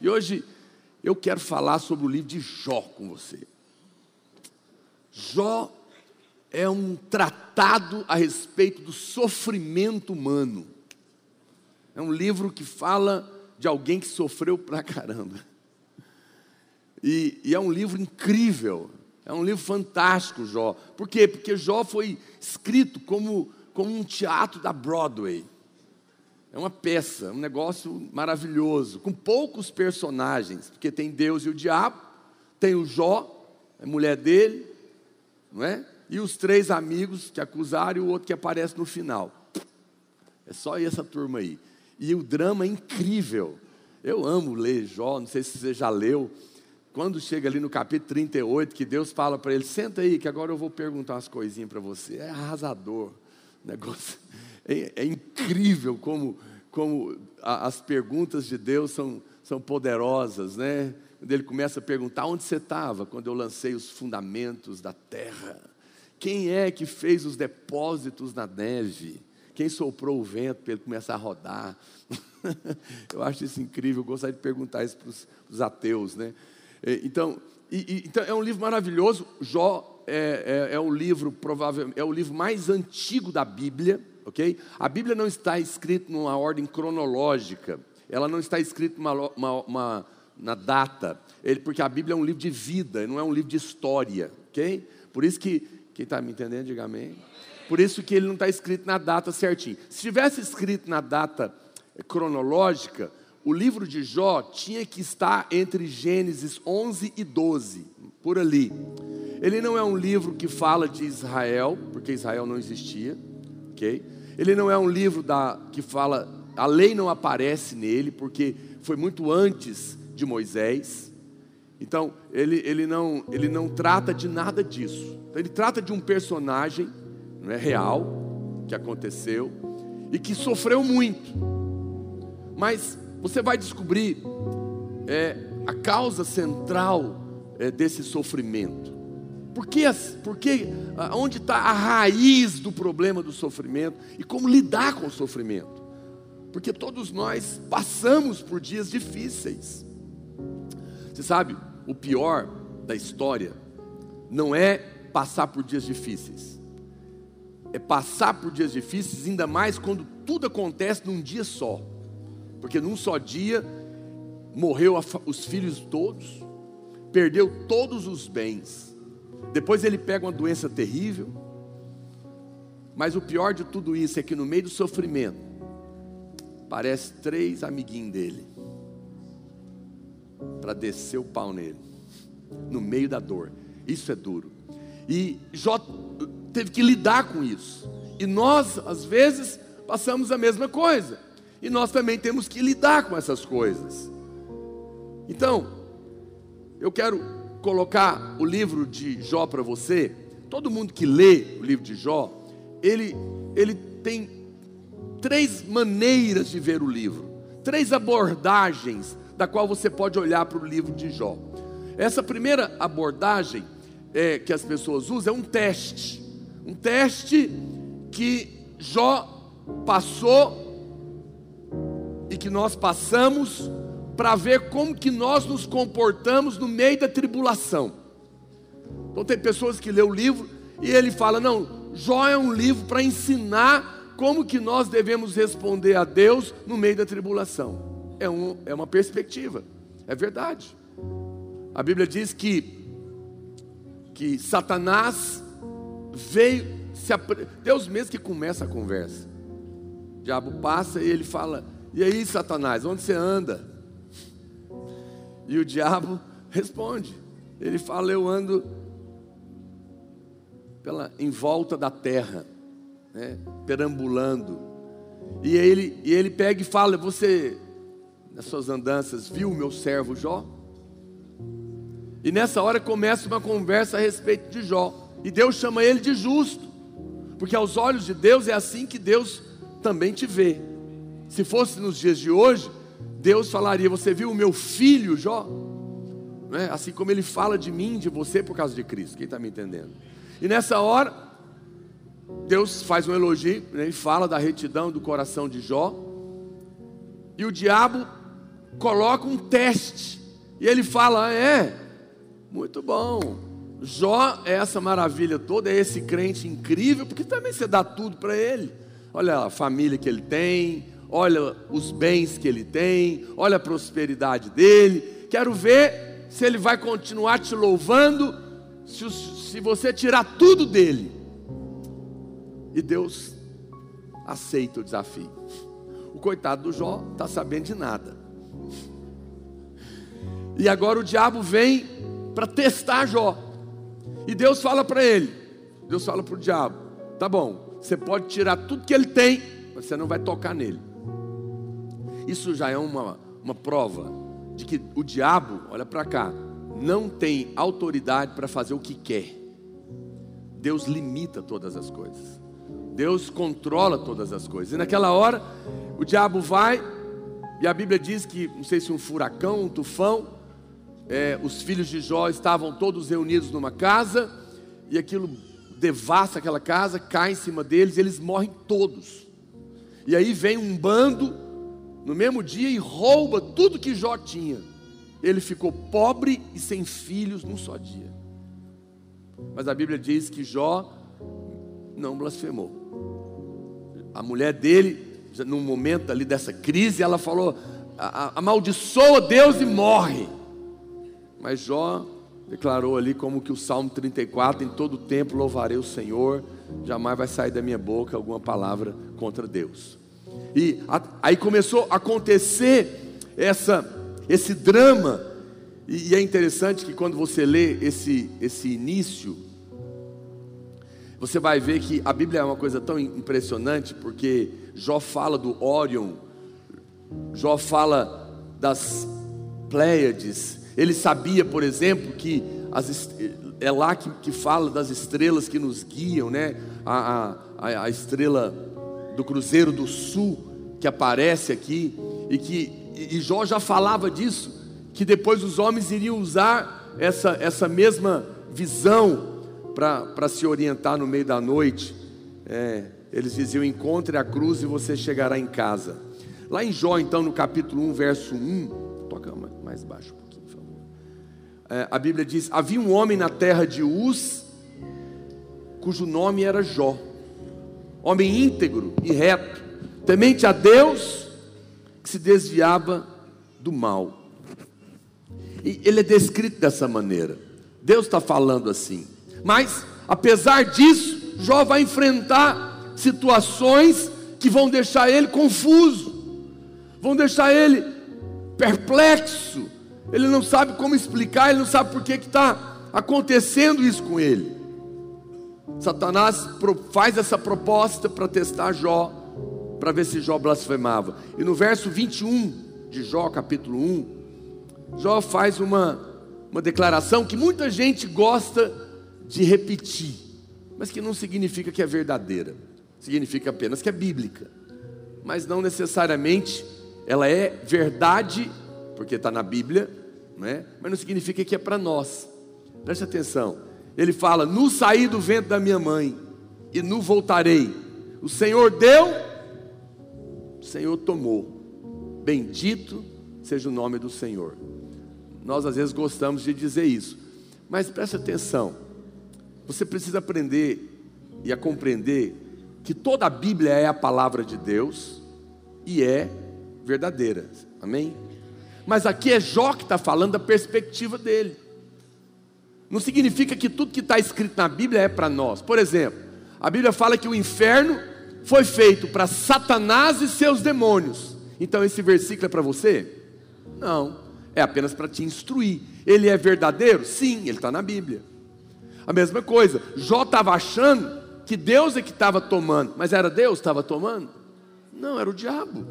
E hoje eu quero falar sobre o livro de Jó com você. Jó é um tratado a respeito do sofrimento humano. É um livro que fala de alguém que sofreu pra caramba. E, e, é um livro incrível, é um livro fantástico, Jó. Por quê? Porque Jó foi escrito como, como um teatro da Broadway. É uma peça, um negócio maravilhoso, com poucos personagens, porque tem Deus e o diabo, tem o Jó, a mulher dele, não é? E os três amigos que acusaram e o outro que aparece no final. É só essa turma aí. E o drama é incrível. Eu amo ler Jó, não sei se você já leu. Quando chega ali no capítulo 38, que Deus fala para ele: senta aí, que agora eu vou perguntar umas coisinhas para você. É arrasador. O negócio é, é incrível como, como a, as perguntas de Deus são, são poderosas, né? Quando ele começa a perguntar: onde você estava quando eu lancei os fundamentos da terra? Quem é que fez os depósitos na neve? Quem soprou o vento para ele começar a rodar? eu acho isso incrível, eu gostaria de perguntar isso para os ateus, né? Então, e, e, então, é um livro maravilhoso. Jó é, é, é um livro provavelmente é o livro mais antigo da Bíblia, ok? A Bíblia não está escrita numa ordem cronológica. Ela não está escrita uma, uma, na data, ele, porque a Bíblia é um livro de vida, não é um livro de história, ok? Por isso que quem está me entendendo, diga amém. Por isso que ele não está escrito na data certinho. Se tivesse escrito na data cronológica, o livro de Jó tinha que estar entre Gênesis 11 e 12, por ali. Ele não é um livro que fala de Israel, porque Israel não existia, ok? Ele não é um livro da, que fala, a lei não aparece nele, porque foi muito antes de Moisés. Então, ele, ele, não, ele não trata de nada disso. Então, ele trata de um personagem não é, real, que aconteceu, e que sofreu muito. Mas você vai descobrir é, a causa central é, desse sofrimento. Por que, por que, onde está a raiz do problema do sofrimento e como lidar com o sofrimento? Porque todos nós passamos por dias difíceis. Você sabe, o pior da história não é passar por dias difíceis, é passar por dias difíceis, ainda mais quando tudo acontece num dia só, porque num só dia morreu os filhos todos, perdeu todos os bens, depois ele pega uma doença terrível, mas o pior de tudo isso é que no meio do sofrimento, parece três amiguinhos dele para descer o pau nele, no meio da dor. Isso é duro. E Jó teve que lidar com isso. E nós, às vezes, passamos a mesma coisa. E nós também temos que lidar com essas coisas. Então, eu quero colocar o livro de Jó para você. Todo mundo que lê o livro de Jó, ele, ele tem três maneiras de ver o livro, três abordagens da qual você pode olhar para o livro de Jó. Essa primeira abordagem é, que as pessoas usam é um teste, um teste que Jó passou e que nós passamos para ver como que nós nos comportamos no meio da tribulação. Então tem pessoas que lê o livro e ele fala: "Não, Jó é um livro para ensinar como que nós devemos responder a Deus no meio da tribulação" é, um, é uma perspectiva, é verdade. A Bíblia diz que, que Satanás veio, se, Deus mesmo que começa a conversa. O diabo passa e ele fala: E aí, Satanás, onde você anda? E o diabo responde. Ele fala: Eu ando pela, em volta da terra, né, perambulando. E ele, e ele pega e fala: Você nas suas andanças, viu o meu servo Jó? E nessa hora começa uma conversa a respeito de Jó. E Deus chama ele de justo, porque aos olhos de Deus é assim que Deus também te vê. Se fosse nos dias de hoje, Deus falaria: Você viu o meu filho Jó? É? Assim como ele fala de mim, de você, por causa de Cristo. Quem está me entendendo? E nessa hora, Deus faz um elogio, né? ele fala da retidão do coração de Jó. E o diabo coloca um teste. E ele fala: É, muito bom. Jó é essa maravilha toda, é esse crente incrível, porque também você dá tudo para ele. Olha a família que ele tem, olha os bens que ele tem, olha a prosperidade dele. Quero ver se ele vai continuar te louvando, se, se você tirar tudo dele. E Deus aceita o desafio. O coitado do Jó está sabendo de nada. E agora o diabo vem para testar Jó. E Deus fala para ele: Deus fala para o diabo: tá bom, você pode tirar tudo que ele tem, mas você não vai tocar nele. Isso já é uma, uma prova de que o diabo, olha para cá, não tem autoridade para fazer o que quer. Deus limita todas as coisas. Deus controla todas as coisas. E naquela hora, o diabo vai, e a Bíblia diz que, não sei se um furacão, um tufão, é, os filhos de Jó estavam todos reunidos numa casa, e aquilo devasta aquela casa, cai em cima deles, e eles morrem todos. E aí vem um bando no mesmo dia e rouba tudo que Jó tinha. Ele ficou pobre e sem filhos num só dia. Mas a Bíblia diz que Jó não blasfemou a mulher dele, num momento ali dessa crise, ela falou: amaldiçoa Deus e morre. Mas Jó declarou ali como que o Salmo 34, em todo tempo louvarei o Senhor, jamais vai sair da minha boca alguma palavra contra Deus. E a, aí começou a acontecer essa, esse drama, e, e é interessante que quando você lê esse, esse início, você vai ver que a Bíblia é uma coisa tão impressionante, porque Jó fala do Órion, Jó fala das Pleiades, ele sabia, por exemplo, que as, é lá que, que fala das estrelas que nos guiam, né? A, a, a estrela do Cruzeiro do Sul que aparece aqui, e que e Jó já falava disso, que depois os homens iriam usar essa, essa mesma visão para se orientar no meio da noite. É, eles diziam: encontre a cruz e você chegará em casa. Lá em Jó, então, no capítulo 1, verso 1, toca mais baixo um pouquinho, por favor. É, a Bíblia diz: Havia um homem na terra de Uz, cujo nome era Jó, homem íntegro e reto, temente a Deus, que se desviava do mal. E ele é descrito dessa maneira. Deus está falando assim. Mas, apesar disso, Jó vai enfrentar situações que vão deixar ele confuso, vão deixar ele perplexo. Ele não sabe como explicar, ele não sabe por que está acontecendo isso com ele. Satanás faz essa proposta para testar Jó, para ver se Jó blasfemava. E no verso 21 de Jó, capítulo 1, Jó faz uma, uma declaração que muita gente gosta de repetir, mas que não significa que é verdadeira, significa apenas que é bíblica, mas não necessariamente ela é verdade, porque está na Bíblia, não é? mas não significa que é para nós. Preste atenção, ele fala: No saí do vento da minha mãe, e no voltarei. O Senhor deu, o Senhor tomou. Bendito seja o nome do Senhor. Nós às vezes gostamos de dizer isso, mas preste atenção. Você precisa aprender e a compreender que toda a Bíblia é a palavra de Deus e é verdadeira. Amém? Mas aqui é Jó que está falando da perspectiva dele. Não significa que tudo que está escrito na Bíblia é para nós. Por exemplo, a Bíblia fala que o inferno foi feito para Satanás e seus demônios. Então esse versículo é para você? Não, é apenas para te instruir. Ele é verdadeiro? Sim, ele está na Bíblia. A mesma coisa, Jó estava achando que Deus é que estava tomando, mas era Deus que estava tomando? Não, era o diabo.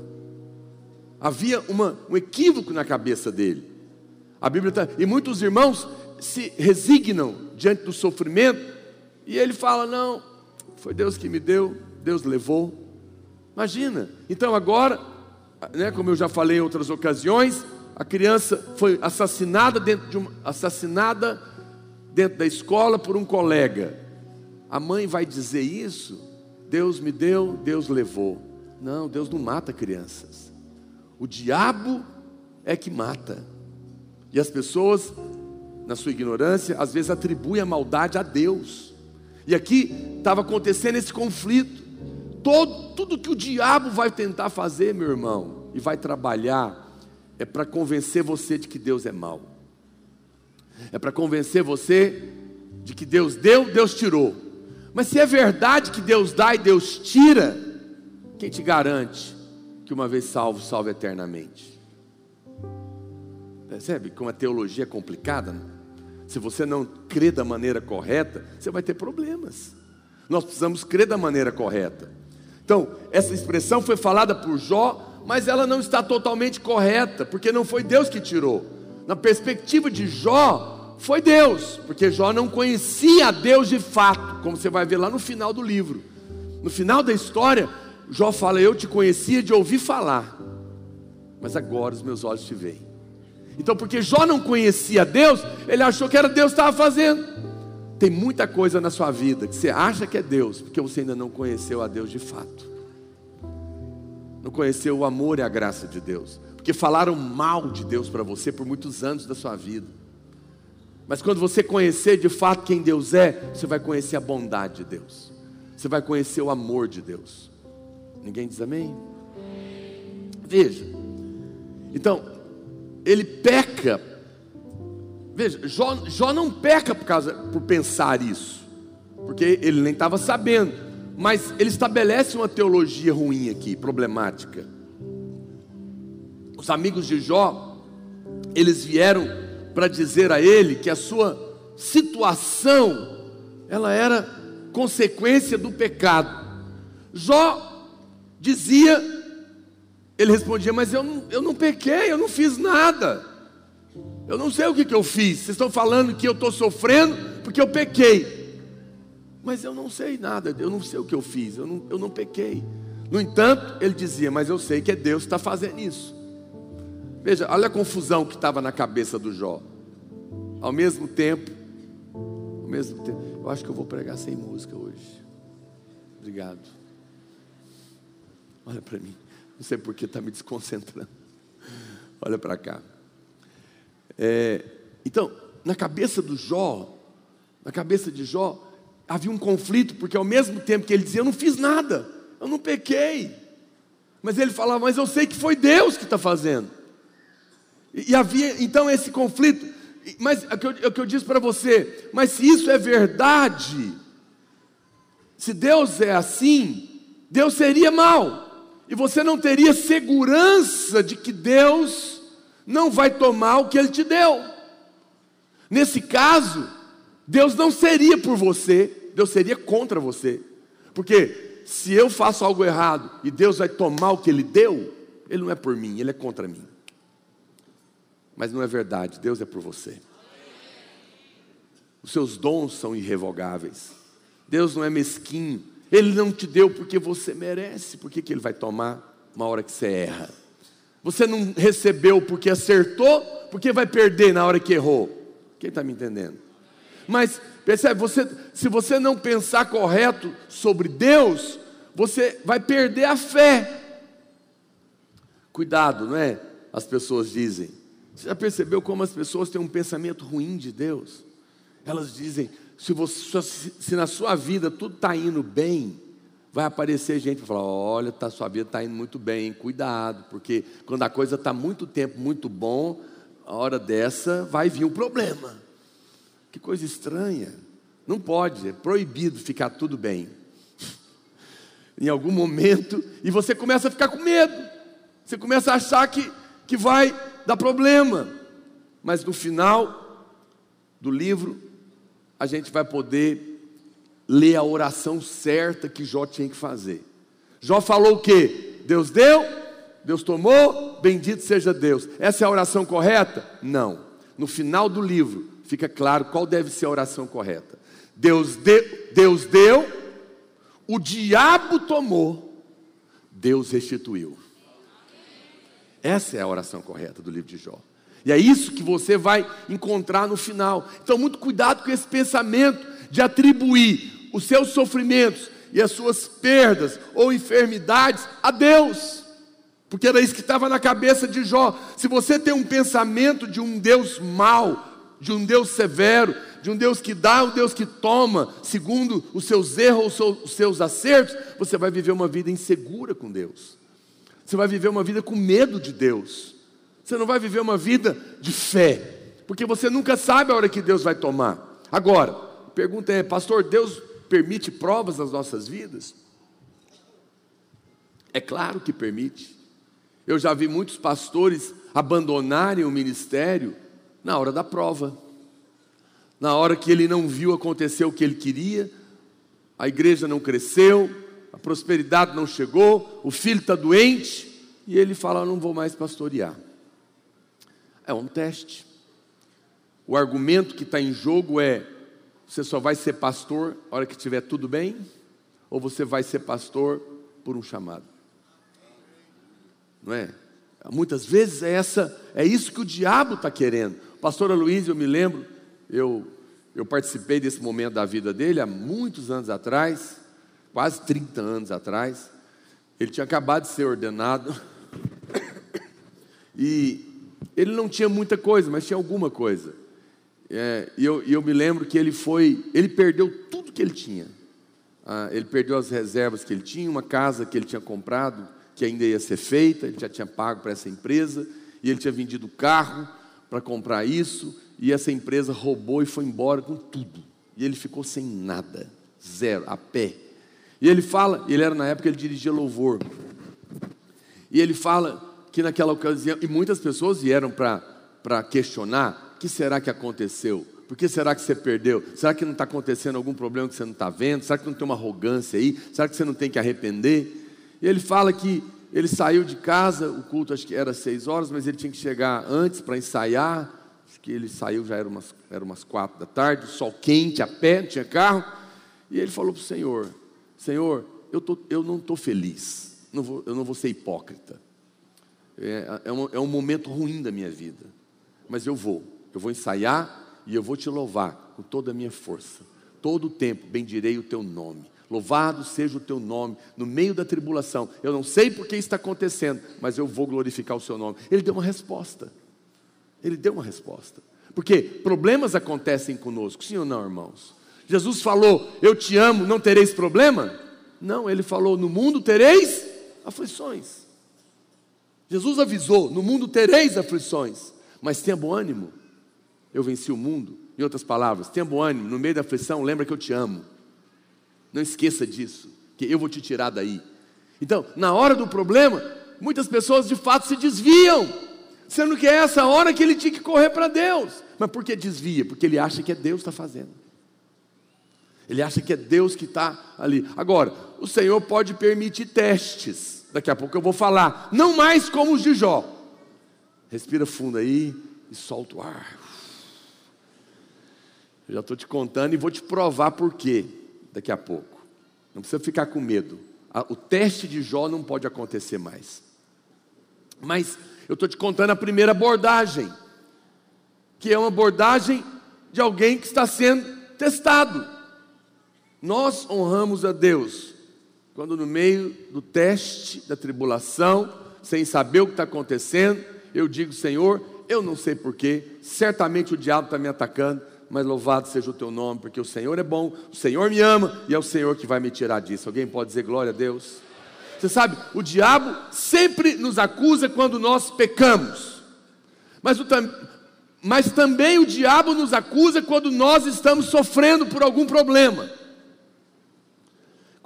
Havia uma, um equívoco na cabeça dele. A Bíblia tá, e muitos irmãos se resignam diante do sofrimento e ele fala: Não, foi Deus que me deu, Deus levou. Imagina, então agora, né, como eu já falei em outras ocasiões, a criança foi assassinada dentro de uma assassinada dentro da escola por um colega. A mãe vai dizer isso? Deus me deu, Deus levou. Não, Deus não mata crianças. O diabo é que mata. E as pessoas, na sua ignorância, às vezes atribuem a maldade a Deus. E aqui estava acontecendo esse conflito. Todo, tudo que o diabo vai tentar fazer, meu irmão, e vai trabalhar, é para convencer você de que Deus é mau. É para convencer você de que Deus deu, Deus tirou. Mas se é verdade que Deus dá e Deus tira, quem te garante que uma vez salvo, salvo eternamente? Percebe como a teologia é complicada? Né? Se você não crê da maneira correta, você vai ter problemas. Nós precisamos crer da maneira correta. Então, essa expressão foi falada por Jó, mas ela não está totalmente correta, porque não foi Deus que tirou. Na perspectiva de Jó, foi Deus, porque Jó não conhecia a Deus de fato, como você vai ver lá no final do livro. No final da história, Jó fala: Eu te conhecia de ouvir falar, mas agora os meus olhos te veem. Então, porque Jó não conhecia Deus, ele achou que era Deus que estava fazendo. Tem muita coisa na sua vida que você acha que é Deus, porque você ainda não conheceu a Deus de fato. Não conheceu o amor e a graça de Deus. Porque falaram mal de Deus para você por muitos anos da sua vida. Mas quando você conhecer de fato quem Deus é, você vai conhecer a bondade de Deus. Você vai conhecer o amor de Deus. Ninguém diz amém? Veja. Então, ele peca. Veja, Jó, Jó não peca por, causa, por pensar isso, porque ele nem estava sabendo, mas ele estabelece uma teologia ruim aqui, problemática. Os amigos de Jó, eles vieram para dizer a ele que a sua situação, ela era consequência do pecado. Jó dizia ele respondia: Mas eu não, eu não pequei, eu não fiz nada. Eu não sei o que, que eu fiz. Vocês estão falando que eu estou sofrendo porque eu pequei. Mas eu não sei nada, eu não sei o que eu fiz, eu não, eu não pequei. No entanto, ele dizia: Mas eu sei que é Deus que está fazendo isso. Veja, olha a confusão que estava na cabeça do Jó. Ao mesmo tempo, ao mesmo tempo, eu acho que eu vou pregar sem música hoje. Obrigado. Olha para mim. Não sei porque está me desconcentrando. Olha para cá. É, então, na cabeça do Jó, na cabeça de Jó, havia um conflito, porque ao mesmo tempo que ele dizia, eu não fiz nada, eu não pequei. Mas ele falava, mas eu sei que foi Deus que está fazendo. E, e, havia então esse conflito. Mas é o que eu, é o que eu disse para você, mas se isso é verdade, se Deus é assim, Deus seria mal e você não teria segurança de que Deus não vai tomar o que Ele te deu. Nesse caso, Deus não seria por você, Deus seria contra você. Porque se eu faço algo errado e Deus vai tomar o que Ele deu, Ele não é por mim, Ele é contra mim. Mas não é verdade, Deus é por você. Os seus dons são irrevogáveis. Deus não é mesquinho ele não te deu porque você merece, por que ele vai tomar uma hora que você erra? Você não recebeu porque acertou, porque vai perder na hora que errou. Quem está me entendendo? Mas percebe, você, se você não pensar correto sobre Deus, você vai perder a fé. Cuidado, não é? As pessoas dizem. Você já percebeu como as pessoas têm um pensamento ruim de Deus? Elas dizem: se, você, se na sua vida tudo está indo bem, vai aparecer gente para falar: olha, tá, sua vida está indo muito bem, cuidado, porque quando a coisa está muito tempo, muito bom, a hora dessa vai vir um problema. Que coisa estranha. Não pode, é proibido ficar tudo bem. em algum momento, e você começa a ficar com medo, você começa a achar que, que vai dar problema, mas no final do livro, a gente vai poder ler a oração certa que Jó tinha que fazer. Jó falou o que? Deus deu, Deus tomou, bendito seja Deus. Essa é a oração correta? Não. No final do livro fica claro qual deve ser a oração correta. Deus, de, Deus deu, o diabo tomou, Deus restituiu. Essa é a oração correta do livro de Jó. E é isso que você vai encontrar no final. Então, muito cuidado com esse pensamento de atribuir os seus sofrimentos e as suas perdas ou enfermidades a Deus. Porque era isso que estava na cabeça de Jó. Se você tem um pensamento de um Deus mau, de um Deus severo, de um Deus que dá, um Deus que toma, segundo os seus erros, os seus acertos, você vai viver uma vida insegura com Deus. Você vai viver uma vida com medo de Deus. Você não vai viver uma vida de fé, porque você nunca sabe a hora que Deus vai tomar. Agora, a pergunta é, pastor, Deus permite provas nas nossas vidas? É claro que permite. Eu já vi muitos pastores abandonarem o ministério na hora da prova. Na hora que ele não viu acontecer o que ele queria, a igreja não cresceu, a prosperidade não chegou, o filho está doente, e ele fala: Não vou mais pastorear. É um teste. O argumento que está em jogo é: você só vai ser pastor na hora que estiver tudo bem, ou você vai ser pastor por um chamado? Não é? Muitas vezes é essa, é isso que o diabo está querendo. Pastor Luiz, eu me lembro, eu, eu participei desse momento da vida dele há muitos anos atrás, quase 30 anos atrás. Ele tinha acabado de ser ordenado. E ele não tinha muita coisa, mas tinha alguma coisa. É, e eu, eu, me lembro que ele foi, ele perdeu tudo que ele tinha. Ah, ele perdeu as reservas que ele tinha, uma casa que ele tinha comprado, que ainda ia ser feita, ele já tinha pago para essa empresa, e ele tinha vendido o carro para comprar isso, e essa empresa roubou e foi embora com tudo. E ele ficou sem nada, zero, a pé. E ele fala, ele era na época ele dirigia louvor. E ele fala que naquela ocasião, e muitas pessoas vieram para questionar: o que será que aconteceu? Por que será que você perdeu? Será que não está acontecendo algum problema que você não está vendo? Será que não tem uma arrogância aí? Será que você não tem que arrepender? E ele fala que ele saiu de casa, o culto acho que era seis horas, mas ele tinha que chegar antes para ensaiar. Acho que ele saiu, já era umas, era umas quatro da tarde, sol quente, a pé, não tinha carro. E ele falou para o Senhor: Senhor, eu, tô, eu não estou feliz, não vou, eu não vou ser hipócrita. É, é, um, é um momento ruim da minha vida, mas eu vou, eu vou ensaiar e eu vou te louvar com toda a minha força. Todo o tempo bendirei o teu nome. Louvado seja o teu nome no meio da tribulação. Eu não sei por que está acontecendo, mas eu vou glorificar o seu nome. Ele deu uma resposta. Ele deu uma resposta. Porque problemas acontecem conosco, sim ou não, irmãos? Jesus falou: Eu te amo, não tereis problema? Não, ele falou: No mundo tereis aflições. Jesus avisou: No mundo tereis aflições, mas tenha bom ânimo. Eu venci o mundo. Em outras palavras, tenha bom ânimo. No meio da aflição, lembra que eu te amo. Não esqueça disso, que eu vou te tirar daí. Então, na hora do problema, muitas pessoas de fato se desviam, sendo que é essa hora que ele tinha que correr para Deus. Mas por que desvia? Porque ele acha que é Deus que está fazendo. Ele acha que é Deus que está ali. Agora, o Senhor pode permitir testes. Daqui a pouco eu vou falar. Não mais como os de Jó. Respira fundo aí e solta o ar. Eu já estou te contando e vou te provar por quê daqui a pouco. Não precisa ficar com medo. O teste de Jó não pode acontecer mais. Mas eu estou te contando a primeira abordagem, que é uma abordagem de alguém que está sendo testado. Nós honramos a Deus quando, no meio do teste, da tribulação, sem saber o que está acontecendo, eu digo: Senhor, eu não sei porquê, certamente o diabo está me atacando, mas louvado seja o teu nome, porque o Senhor é bom, o Senhor me ama e é o Senhor que vai me tirar disso. Alguém pode dizer glória a Deus? Você sabe, o diabo sempre nos acusa quando nós pecamos, mas, o, mas também o diabo nos acusa quando nós estamos sofrendo por algum problema.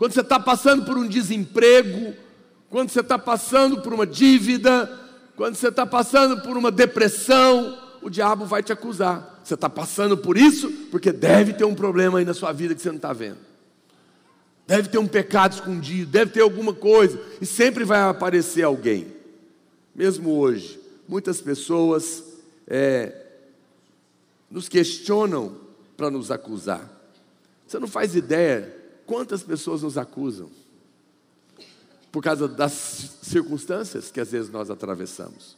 Quando você está passando por um desemprego, quando você está passando por uma dívida, quando você está passando por uma depressão, o diabo vai te acusar. Você está passando por isso porque deve ter um problema aí na sua vida que você não está vendo. Deve ter um pecado escondido, deve ter alguma coisa, e sempre vai aparecer alguém. Mesmo hoje, muitas pessoas é, nos questionam para nos acusar. Você não faz ideia quantas pessoas nos acusam por causa das circunstâncias que às vezes nós atravessamos.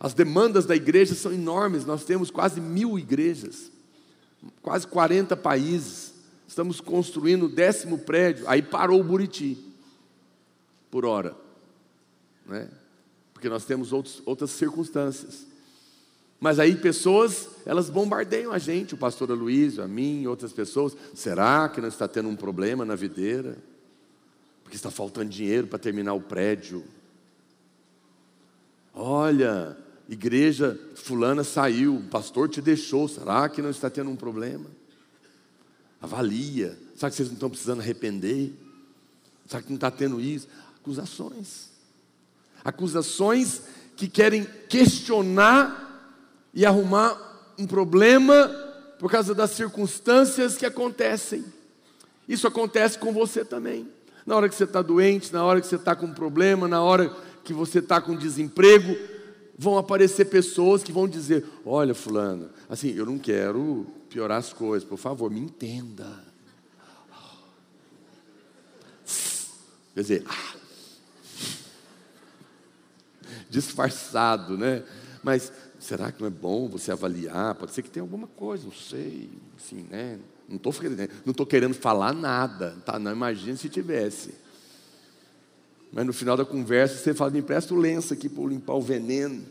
As demandas da igreja são enormes, nós temos quase mil igrejas, quase 40 países. Estamos construindo o décimo prédio, aí parou o Buriti, por hora. né? porque nós temos outros, outras circunstâncias. Mas aí pessoas, elas bombardeiam a gente, o pastor Aloysio, a mim, outras pessoas. Será que não está tendo um problema na videira? Porque está faltando dinheiro para terminar o prédio. Olha, igreja fulana saiu, o pastor te deixou. Será que não está tendo um problema? Avalia. Será que vocês não estão precisando arrepender? Será que não está tendo isso? Acusações. Acusações que querem questionar e arrumar um problema por causa das circunstâncias que acontecem. Isso acontece com você também. Na hora que você está doente, na hora que você está com um problema, na hora que você está com desemprego, vão aparecer pessoas que vão dizer: Olha, Fulano, assim, eu não quero piorar as coisas, por favor, me entenda. Quer dizer, ah, disfarçado, né? Mas será que não é bom você avaliar? Pode ser que tenha alguma coisa, não sei, assim, né? Não estou não tô querendo falar nada, tá? Não imagine se tivesse. Mas no final da conversa você fala, me empresta o lenço aqui para limpar o veneno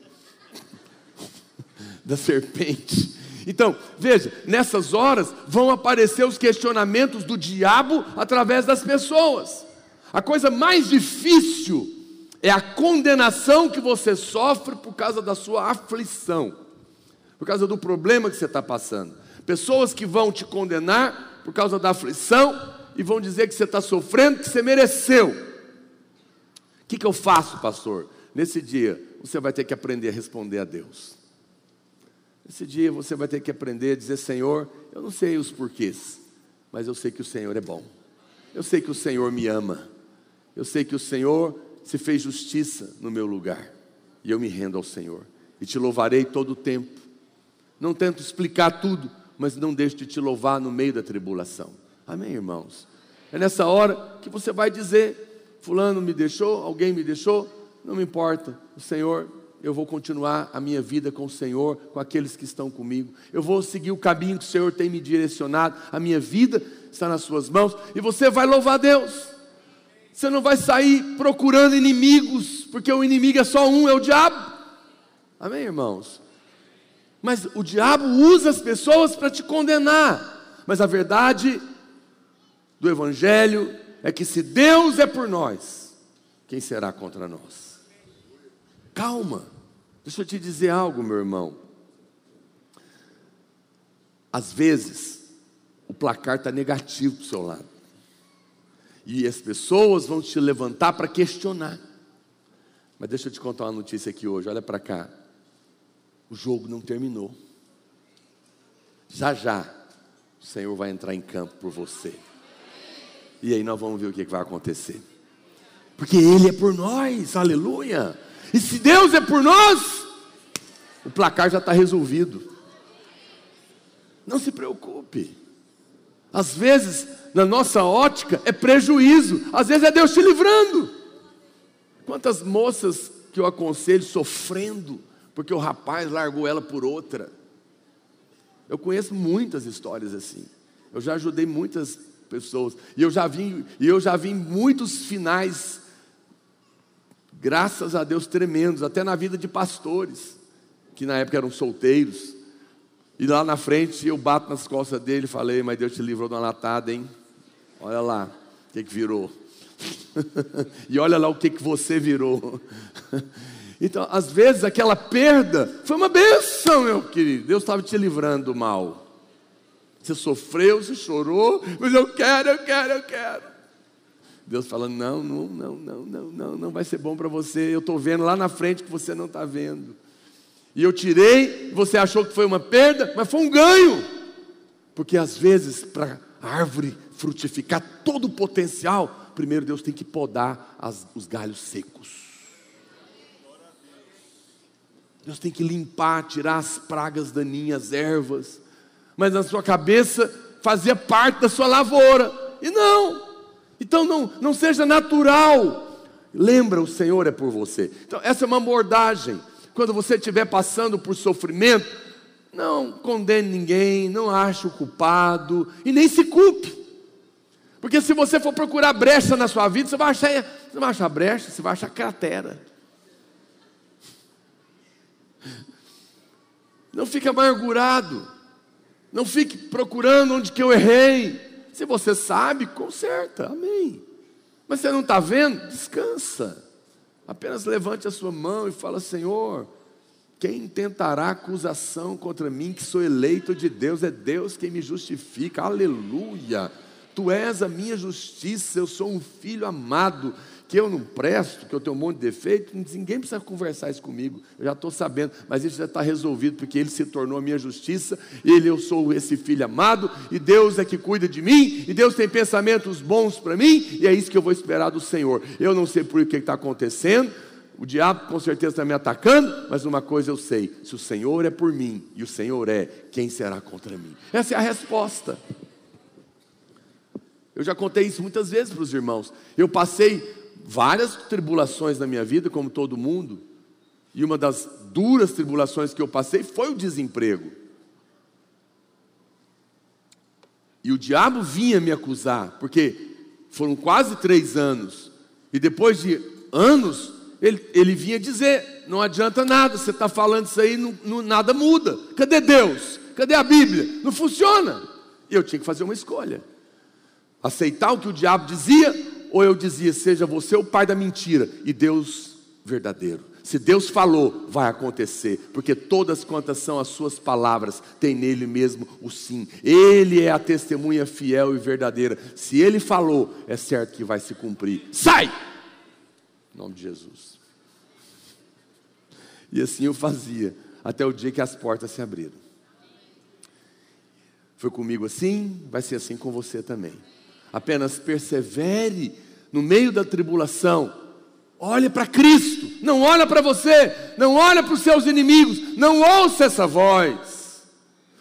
da serpente. Então, veja, nessas horas vão aparecer os questionamentos do diabo através das pessoas. A coisa mais difícil é a condenação que você sofre por causa da sua aflição, por causa do problema que você está passando. Pessoas que vão te condenar por causa da aflição e vão dizer que você está sofrendo, que você mereceu. O que, que eu faço, pastor? Nesse dia, você vai ter que aprender a responder a Deus. Nesse dia, você vai ter que aprender a dizer: Senhor, eu não sei os porquês, mas eu sei que o Senhor é bom. Eu sei que o Senhor me ama. Eu sei que o Senhor se fez justiça no meu lugar. E eu me rendo ao Senhor. E te louvarei todo o tempo. Não tento explicar tudo, mas não deixo de te louvar no meio da tribulação. Amém, irmãos? É nessa hora que você vai dizer: Fulano me deixou, alguém me deixou, não me importa, o Senhor, eu vou continuar a minha vida com o Senhor, com aqueles que estão comigo, eu vou seguir o caminho que o Senhor tem me direcionado, a minha vida está nas Suas mãos, e você vai louvar Deus. Você não vai sair procurando inimigos, porque o inimigo é só um, é o diabo. Amém, irmãos? Mas o diabo usa as pessoas para te condenar. Mas a verdade do Evangelho é que se Deus é por nós, quem será contra nós? Calma, deixa eu te dizer algo, meu irmão. Às vezes, o placar está negativo para o seu lado. E as pessoas vão te levantar para questionar. Mas deixa eu te contar uma notícia aqui hoje, olha para cá. O jogo não terminou. Já já, o Senhor vai entrar em campo por você. E aí nós vamos ver o que vai acontecer. Porque Ele é por nós, aleluia. E se Deus é por nós, o placar já está resolvido. Não se preocupe. Às vezes na nossa ótica, é prejuízo, às vezes é Deus te livrando. Quantas moças que eu aconselho sofrendo, porque o rapaz largou ela por outra. Eu conheço muitas histórias assim. Eu já ajudei muitas pessoas e eu já vi e eu já vi muitos finais graças a Deus tremendos, até na vida de pastores, que na época eram solteiros. E lá na frente eu bato nas costas dele e falei: "Mas Deus te livrou de uma latada, hein?" Olha lá o que, que virou. e olha lá o que, que você virou. então, às vezes, aquela perda foi uma benção, meu querido. Deus estava te livrando do mal. Você sofreu, você chorou, mas eu quero, eu quero, eu quero. Deus falando: não, não, não, não, não, não, não vai ser bom para você. Eu estou vendo lá na frente que você não está vendo. E eu tirei, você achou que foi uma perda, mas foi um ganho. Porque às vezes, para a árvore frutificar todo o potencial, primeiro Deus tem que podar as, os galhos secos. Deus tem que limpar, tirar as pragas daninhas, ervas. Mas na sua cabeça fazia parte da sua lavoura. E não. Então não, não seja natural. Lembra, o Senhor é por você. Então, essa é uma abordagem. Quando você estiver passando por sofrimento, não condene ninguém, não ache o culpado e nem se culpe. Porque se você for procurar brecha na sua vida, você vai achar, você vai achar brecha, você vai achar cratera. Não fique amargurado. Não fique procurando onde que eu errei. Se você sabe, conserta. Amém. Mas você não está vendo? Descansa. Apenas levante a sua mão e fala: Senhor, quem tentará acusação contra mim, que sou eleito de Deus? É Deus quem me justifica. Aleluia. Tu és a minha justiça, eu sou um filho amado que eu não presto, que eu tenho um monte de defeito, ninguém precisa conversar isso comigo, eu já estou sabendo, mas isso já está resolvido, porque Ele se tornou a minha justiça, Ele, eu sou esse filho amado, e Deus é que cuida de mim, e Deus tem pensamentos bons para mim, e é isso que eu vou esperar do Senhor. Eu não sei por que está acontecendo, o diabo com certeza está me atacando, mas uma coisa eu sei: se o Senhor é por mim e o Senhor é, quem será contra mim? Essa é a resposta. Eu já contei isso muitas vezes para os irmãos. Eu passei várias tribulações na minha vida, como todo mundo, e uma das duras tribulações que eu passei foi o desemprego. E o diabo vinha me acusar, porque foram quase três anos, e depois de anos, ele, ele vinha dizer: não adianta nada, você está falando isso aí, não, não, nada muda. Cadê Deus? Cadê a Bíblia? Não funciona. E eu tinha que fazer uma escolha: aceitar o que o diabo dizia ou eu dizia, seja você o pai da mentira e Deus verdadeiro. Se Deus falou, vai acontecer, porque todas quantas são as suas palavras, tem nele mesmo o sim. Ele é a testemunha fiel e verdadeira. Se ele falou, é certo que vai se cumprir. Sai! Em nome de Jesus. E assim eu fazia, até o dia que as portas se abriram. Foi comigo assim, vai ser assim com você também. Apenas persevere no meio da tribulação. Olhe para Cristo, não olha para você, não olha para os seus inimigos, não ouça essa voz.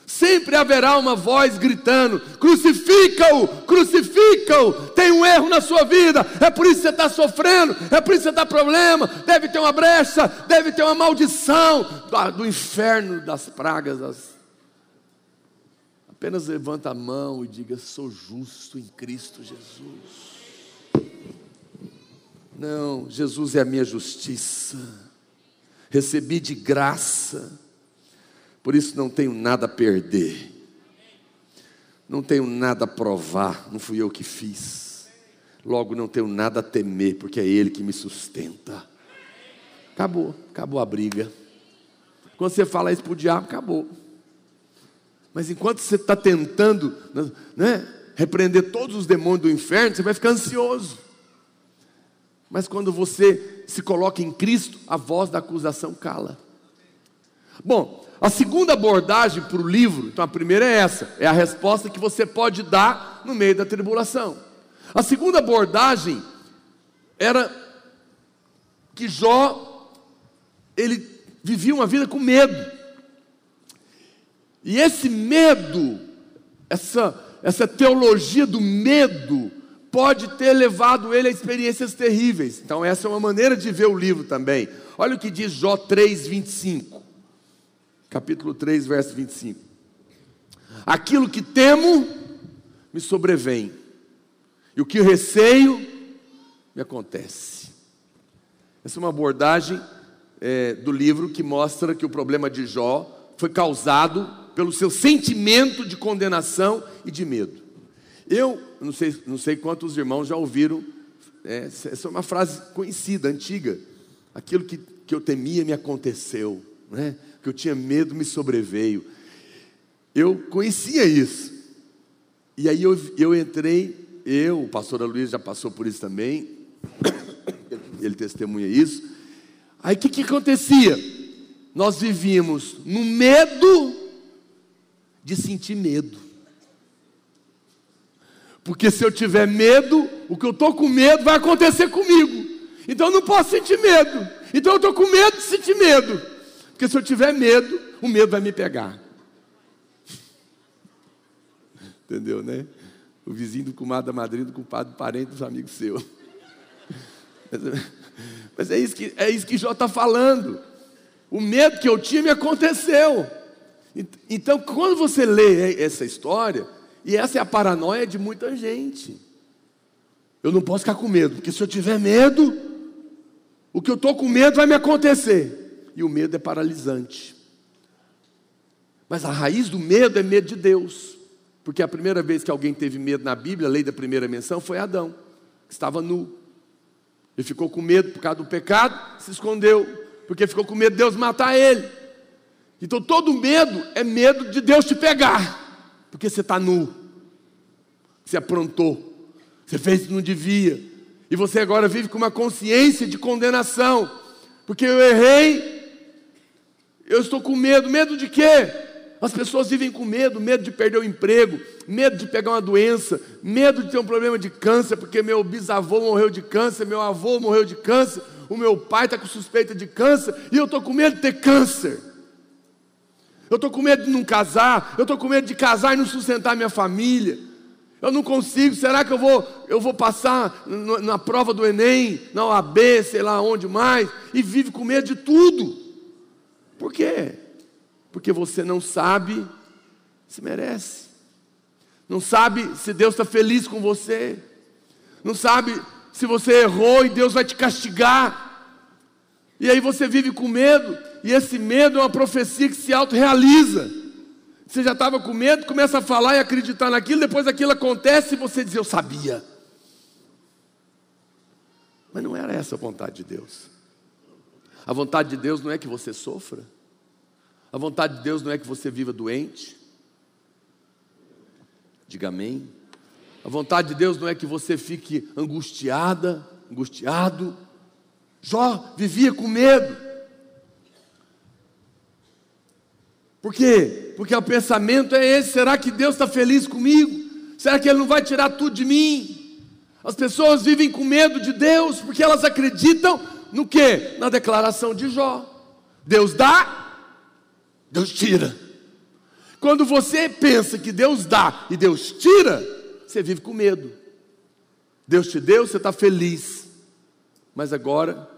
Sempre haverá uma voz gritando: crucifica-o, crucifica-o. Tem um erro na sua vida, é por isso que você está sofrendo, é por isso que você está problema. Deve ter uma brecha, deve ter uma maldição do inferno, das pragas, das Apenas levanta a mão e diga: sou justo em Cristo Jesus. Não, Jesus é a minha justiça. Recebi de graça. Por isso não tenho nada a perder. Não tenho nada a provar, não fui eu que fiz. Logo não tenho nada a temer, porque é ele que me sustenta. Acabou, acabou a briga. Quando você fala isso para o diabo, acabou. Mas enquanto você está tentando né, repreender todos os demônios do inferno, você vai ficar ansioso. Mas quando você se coloca em Cristo, a voz da acusação cala. Bom, a segunda abordagem para o livro, então a primeira é essa, é a resposta que você pode dar no meio da tribulação. A segunda abordagem era que Jó ele vivia uma vida com medo. E esse medo, essa, essa teologia do medo, pode ter levado ele a experiências terríveis. Então, essa é uma maneira de ver o livro também. Olha o que diz Jó 3, 25. Capítulo 3, verso 25. Aquilo que temo me sobrevém, e o que receio me acontece. Essa é uma abordagem é, do livro que mostra que o problema de Jó foi causado pelo seu sentimento de condenação e de medo. Eu não sei, não sei quantos irmãos já ouviram, é, essa é uma frase conhecida, antiga. Aquilo que, que eu temia me aconteceu, né? que eu tinha medo me sobreveio. Eu conhecia isso. E aí eu, eu entrei, eu, o pastor Luiz já passou por isso também, ele testemunha isso. Aí o que, que acontecia? Nós vivíamos no medo de sentir medo. Porque se eu tiver medo, o que eu estou com medo vai acontecer comigo. Então eu não posso sentir medo. Então eu estou com medo de sentir medo. Porque se eu tiver medo, o medo vai me pegar. Entendeu, né? O vizinho do comadre da madrinha, do culpado do parente, dos amigos seus. Mas é isso que, é isso que Jó está falando. O medo que eu tinha me aconteceu. Então, quando você lê essa história, e essa é a paranoia de muita gente, eu não posso ficar com medo, porque se eu tiver medo, o que eu estou com medo vai me acontecer. e o medo é paralisante. Mas a raiz do medo é medo de Deus. Porque a primeira vez que alguém teve medo na Bíblia, a lei da primeira menção, foi Adão, que estava nu. Ele ficou com medo por causa do pecado, se escondeu, porque ficou com medo de Deus matar ele. Então todo medo é medo de Deus te pegar, porque você está nu, você aprontou, você fez o que não devia, e você agora vive com uma consciência de condenação, porque eu errei, eu estou com medo, medo de quê? As pessoas vivem com medo, medo de perder o emprego, medo de pegar uma doença, medo de ter um problema de câncer, porque meu bisavô morreu de câncer, meu avô morreu de câncer, o meu pai está com suspeita de câncer, e eu estou com medo de ter câncer. Eu estou com medo de não casar, eu estou com medo de casar e não sustentar minha família. Eu não consigo, será que eu vou, eu vou passar na, na prova do Enem, na OAB, sei lá onde mais, e vive com medo de tudo? Por quê? Porque você não sabe se merece, não sabe se Deus está feliz com você, não sabe se você errou e Deus vai te castigar, e aí você vive com medo, e esse medo é uma profecia que se autorrealiza. Você já estava com medo, começa a falar e acreditar naquilo, depois aquilo acontece e você diz: Eu sabia. Mas não era essa a vontade de Deus. A vontade de Deus não é que você sofra. A vontade de Deus não é que você viva doente. Diga amém. A vontade de Deus não é que você fique angustiada, angustiado. Jó vivia com medo. Por quê? Porque o pensamento é esse: será que Deus está feliz comigo? Será que Ele não vai tirar tudo de mim? As pessoas vivem com medo de Deus porque elas acreditam no que? Na declaração de Jó. Deus dá, Deus tira. Quando você pensa que Deus dá e Deus tira, você vive com medo. Deus te deu, você está feliz, mas agora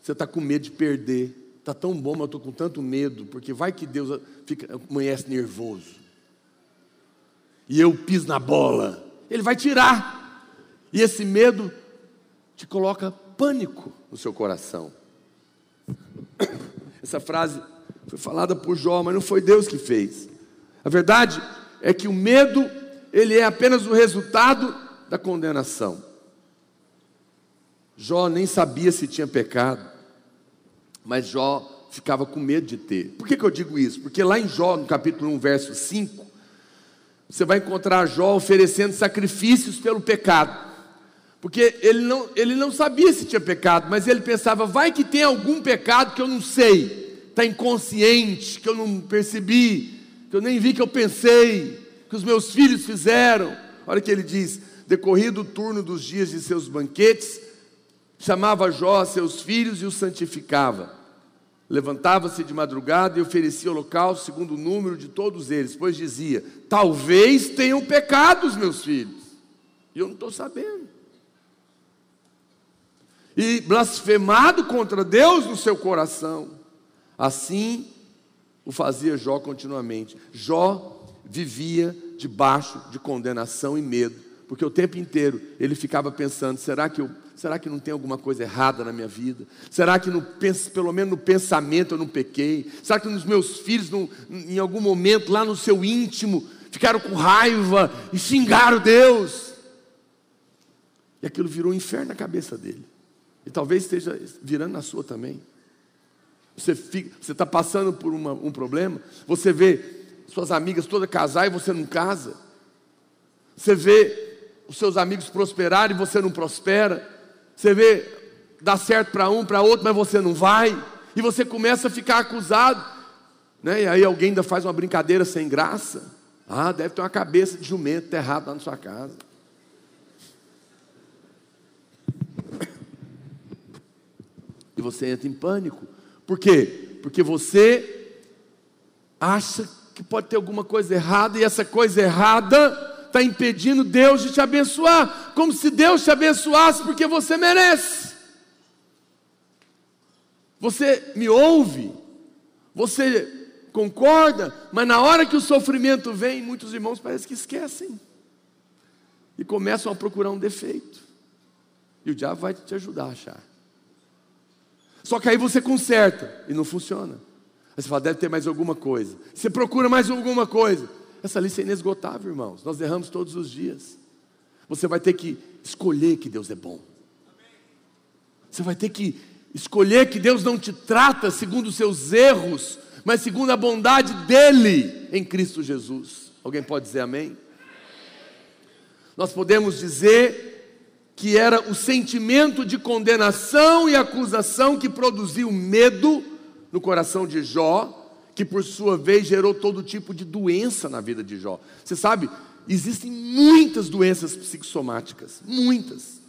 você está com medo de perder. Está tão bom, mas eu estou com tanto medo, porque vai que Deus fica, amanhece nervoso. E eu piso na bola. Ele vai tirar. E esse medo te coloca pânico no seu coração. Essa frase foi falada por Jó, mas não foi Deus que fez. A verdade é que o medo, ele é apenas o resultado da condenação. Jó nem sabia se tinha pecado. Mas Jó ficava com medo de ter. Por que, que eu digo isso? Porque lá em Jó, no capítulo 1, verso 5, você vai encontrar Jó oferecendo sacrifícios pelo pecado. Porque ele não, ele não sabia se tinha pecado, mas ele pensava, vai que tem algum pecado que eu não sei, está inconsciente, que eu não percebi, que eu nem vi que eu pensei, que os meus filhos fizeram. Olha que ele diz: decorrido o turno dos dias de seus banquetes, chamava Jó a seus filhos e os santificava. Levantava-se de madrugada e oferecia holocausto segundo o número de todos eles, pois dizia: Talvez tenham pecado os meus filhos, e eu não estou sabendo. E blasfemado contra Deus no seu coração. Assim o fazia Jó continuamente. Jó vivia debaixo de condenação e medo, porque o tempo inteiro ele ficava pensando: será que eu Será que não tem alguma coisa errada na minha vida? Será que no, pelo menos no pensamento eu não pequei? Será que nos meus filhos, em algum momento, lá no seu íntimo, ficaram com raiva e xingaram Deus? E aquilo virou um inferno na cabeça dele. E talvez esteja virando na sua também. Você está passando por uma, um problema, você vê suas amigas todas casar e você não casa. Você vê os seus amigos prosperarem e você não prospera. Você vê, dá certo para um, para outro, mas você não vai, e você começa a ficar acusado, né? E aí alguém ainda faz uma brincadeira sem graça. Ah, deve ter uma cabeça de jumento enterrado lá na sua casa. E você entra em pânico. Por quê? Porque você acha que pode ter alguma coisa errada e essa coisa errada está impedindo Deus de te abençoar, como se Deus te abençoasse porque você merece. Você me ouve, você concorda, mas na hora que o sofrimento vem, muitos irmãos parece que esquecem e começam a procurar um defeito. E o diabo vai te ajudar a achar. Só que aí você conserta e não funciona. Aí você fala, deve ter mais alguma coisa. Você procura mais alguma coisa. Essa lista é inesgotável, irmãos. Nós erramos todos os dias. Você vai ter que escolher que Deus é bom. Você vai ter que escolher que Deus não te trata segundo os seus erros, mas segundo a bondade dele em Cristo Jesus. Alguém pode dizer amém? Nós podemos dizer que era o sentimento de condenação e acusação que produziu medo no coração de Jó, que por sua vez gerou todo tipo de doença na vida de Jó. Você sabe, existem muitas doenças psicossomáticas, muitas.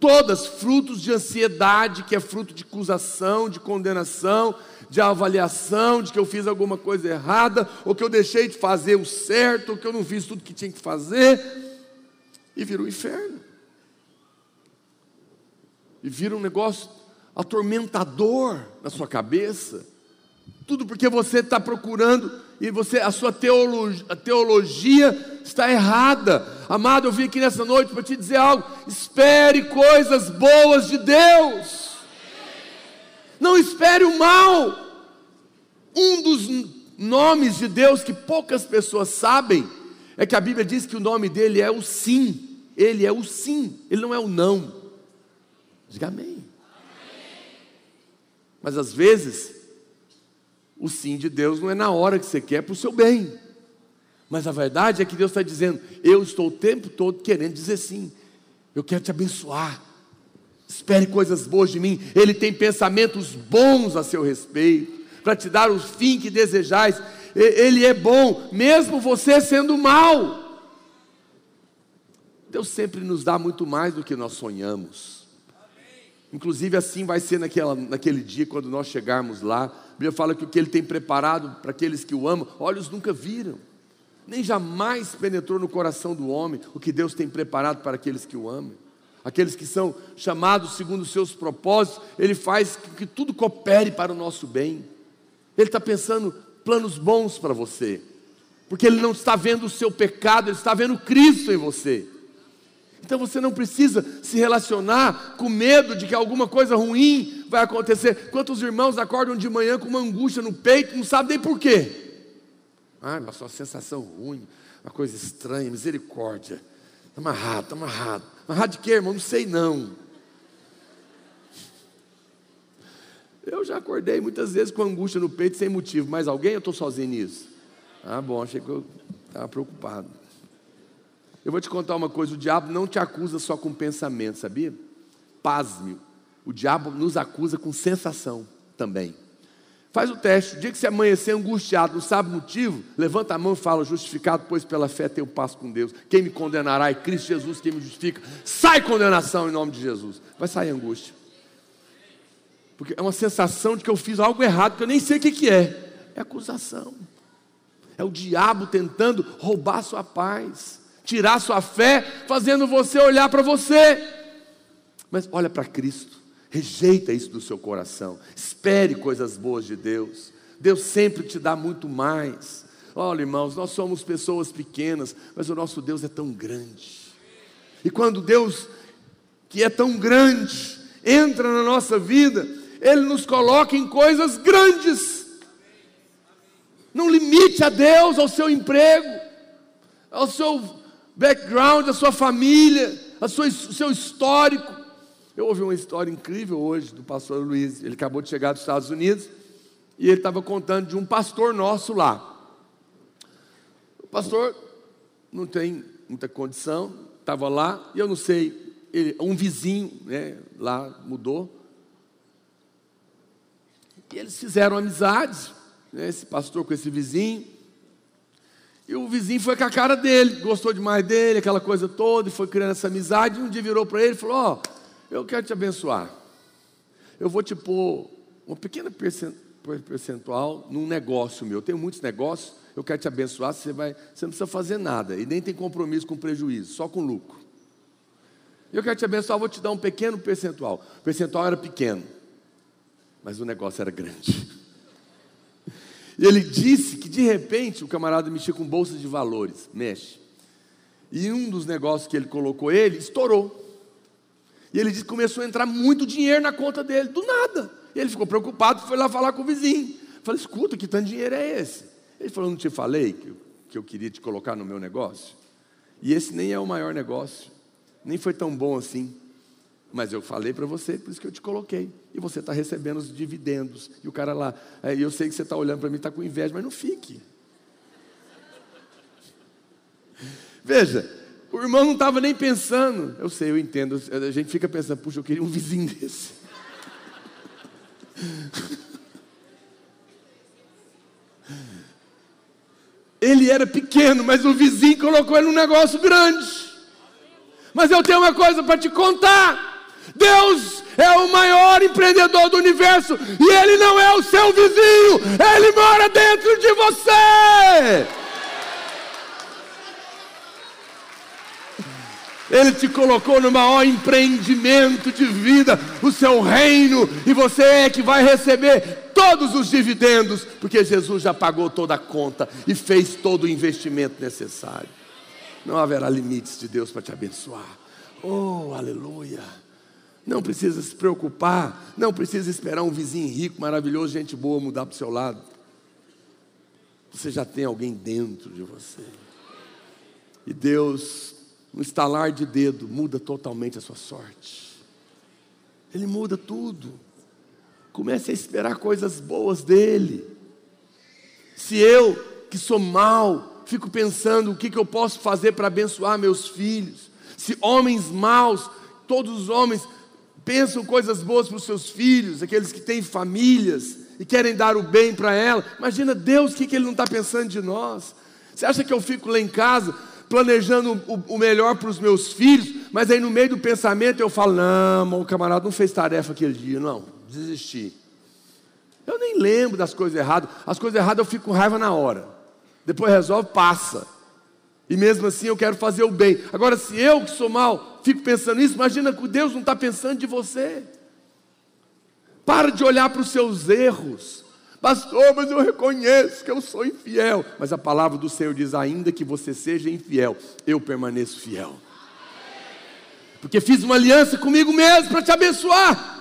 Todas frutos de ansiedade, que é fruto de acusação, de condenação, de avaliação, de que eu fiz alguma coisa errada, ou que eu deixei de fazer o certo, ou que eu não fiz tudo que tinha que fazer, e vira um inferno. E vira um negócio atormentador na sua cabeça. Tudo porque você está procurando e você a sua teologia, a teologia está errada. Amado, eu vim aqui nessa noite para te dizer algo. Espere coisas boas de Deus. Não espere o mal. Um dos nomes de Deus que poucas pessoas sabem é que a Bíblia diz que o nome dele é o sim. Ele é o sim, ele não é o não. Diga amém. Mas às vezes, o sim de Deus não é na hora que você quer, para o seu bem. Mas a verdade é que Deus está dizendo: eu estou o tempo todo querendo dizer sim. Eu quero te abençoar. Espere coisas boas de mim. Ele tem pensamentos bons a seu respeito, para te dar o fim que desejais. Ele é bom, mesmo você sendo mal. Deus sempre nos dá muito mais do que nós sonhamos. Inclusive, assim vai ser naquela, naquele dia, quando nós chegarmos lá. A Bíblia fala que o que Ele tem preparado para aqueles que o amam, olhos nunca viram, nem jamais penetrou no coração do homem o que Deus tem preparado para aqueles que o amam. Aqueles que são chamados segundo os seus propósitos, Ele faz que, que tudo coopere para o nosso bem. Ele está pensando planos bons para você, porque Ele não está vendo o seu pecado, Ele está vendo Cristo em você. Então você não precisa se relacionar com medo de que alguma coisa ruim vai acontecer. Quantos irmãos acordam de manhã com uma angústia no peito, não sabem nem por quê? Ah, mas uma sensação ruim, uma coisa estranha, misericórdia. Está amarrado, está amarrado. Amarrado de quê, irmão? Não sei não. Eu já acordei muitas vezes com angústia no peito sem motivo. Mais alguém? Eu estou sozinho nisso? Ah, bom, achei que eu estava preocupado. Eu vou te contar uma coisa: o diabo não te acusa só com pensamento, sabia? Pasme, o diabo nos acusa com sensação também. Faz o teste, o dia que você amanhecer angustiado, não sabe o motivo, levanta a mão e fala: justificado, pois pela fé tenho paz com Deus. Quem me condenará é Cristo Jesus quem me justifica. Sai condenação em nome de Jesus. Vai sair angústia. Porque é uma sensação de que eu fiz algo errado, que eu nem sei o que, é. É acusação. É o diabo tentando roubar sua paz tirar sua fé, fazendo você olhar para você. Mas olha para Cristo, rejeita isso do seu coração, espere coisas boas de Deus. Deus sempre te dá muito mais. Olha, irmãos, nós somos pessoas pequenas, mas o nosso Deus é tão grande. E quando Deus, que é tão grande, entra na nossa vida, Ele nos coloca em coisas grandes. Não limite a Deus ao seu emprego, ao seu background, da sua família, a sua, o seu histórico. Eu ouvi uma história incrível hoje do pastor Luiz. Ele acabou de chegar dos Estados Unidos e ele estava contando de um pastor nosso lá. O pastor não tem muita condição, estava lá, e eu não sei, ele, um vizinho né, lá mudou. E eles fizeram amizade, né, esse pastor com esse vizinho. E o vizinho foi com a cara dele, gostou demais dele, aquela coisa toda, e foi criando essa amizade. E um dia virou para ele e falou: Ó, oh, eu quero te abençoar. Eu vou te pôr uma pequena percentual num negócio meu. Eu tenho muitos negócios, eu quero te abençoar. Você, vai, você não precisa fazer nada, e nem tem compromisso com prejuízo, só com lucro. Eu quero te abençoar, vou te dar um pequeno percentual. O percentual era pequeno, mas o negócio era grande. E ele disse que de repente o camarada mexia com bolsas de valores, mexe. E um dos negócios que ele colocou ele estourou. E ele disse que começou a entrar muito dinheiro na conta dele, do nada. E ele ficou preocupado, foi lá falar com o vizinho. Falei, escuta, que tanto dinheiro é esse? Ele falou, não te falei que, que eu queria te colocar no meu negócio? E esse nem é o maior negócio, nem foi tão bom assim. Mas eu falei para você, por isso que eu te coloquei. E você está recebendo os dividendos. E o cara lá, é, eu sei que você está olhando para mim, está com inveja, mas não fique. Veja, o irmão não estava nem pensando. Eu sei, eu entendo. A gente fica pensando, puxa, eu queria um vizinho desse. Ele era pequeno, mas o vizinho colocou ele num negócio grande. Mas eu tenho uma coisa para te contar. Deus é o maior empreendedor do universo e ele não é o seu vizinho, ele mora dentro de você. Ele te colocou no maior empreendimento de vida, o seu reino, e você é que vai receber todos os dividendos, porque Jesus já pagou toda a conta e fez todo o investimento necessário. Não haverá limites de Deus para te abençoar. Oh, aleluia. Não precisa se preocupar, não precisa esperar um vizinho rico, maravilhoso, gente boa mudar para o seu lado. Você já tem alguém dentro de você. E Deus no estalar de dedo, muda totalmente a sua sorte. Ele muda tudo. Comece a esperar coisas boas dele. Se eu, que sou mau, fico pensando o que, que eu posso fazer para abençoar meus filhos, se homens maus, todos os homens, pensam coisas boas para os seus filhos, aqueles que têm famílias e querem dar o bem para ela, imagina Deus o que, que Ele não está pensando de nós. Você acha que eu fico lá em casa planejando o, o melhor para os meus filhos, mas aí no meio do pensamento eu falo: não, o camarada não fez tarefa aquele dia, não, desisti. Eu nem lembro das coisas erradas, as coisas erradas eu fico com raiva na hora, depois resolve, passa. E mesmo assim eu quero fazer o bem. Agora, se eu que sou mal fico pensando isso, imagina que Deus não está pensando de você. Para de olhar para os seus erros. Pastor, mas eu reconheço que eu sou infiel. Mas a palavra do Senhor diz: ainda que você seja infiel, eu permaneço fiel. Porque fiz uma aliança comigo mesmo para te abençoar.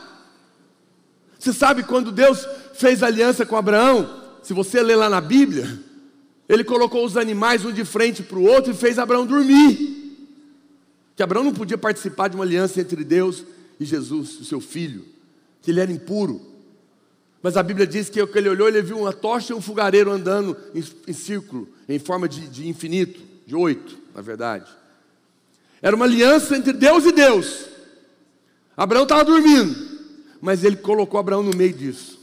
Você sabe quando Deus fez aliança com Abraão? Se você ler lá na Bíblia, ele colocou os animais um de frente para o outro e fez Abraão dormir. Que Abraão não podia participar de uma aliança entre Deus e Jesus, o seu filho, que ele era impuro. Mas a Bíblia diz que ele olhou, ele viu uma tocha e um fogareiro andando em, em círculo, em forma de, de infinito, de oito, na verdade. Era uma aliança entre Deus e Deus. Abraão estava dormindo, mas ele colocou Abraão no meio disso.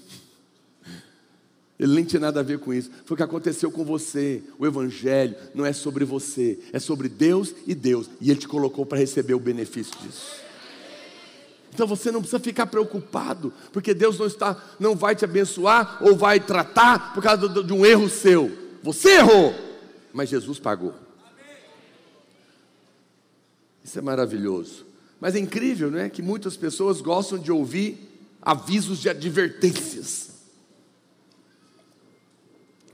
Ele nem tinha nada a ver com isso. Foi o que aconteceu com você. O Evangelho não é sobre você, é sobre Deus e Deus. E Ele te colocou para receber o benefício disso. Então você não precisa ficar preocupado, porque Deus não está, não vai te abençoar ou vai tratar por causa de um erro seu. Você errou, mas Jesus pagou. Isso é maravilhoso. Mas é incrível, não é? Que muitas pessoas gostam de ouvir avisos de advertências.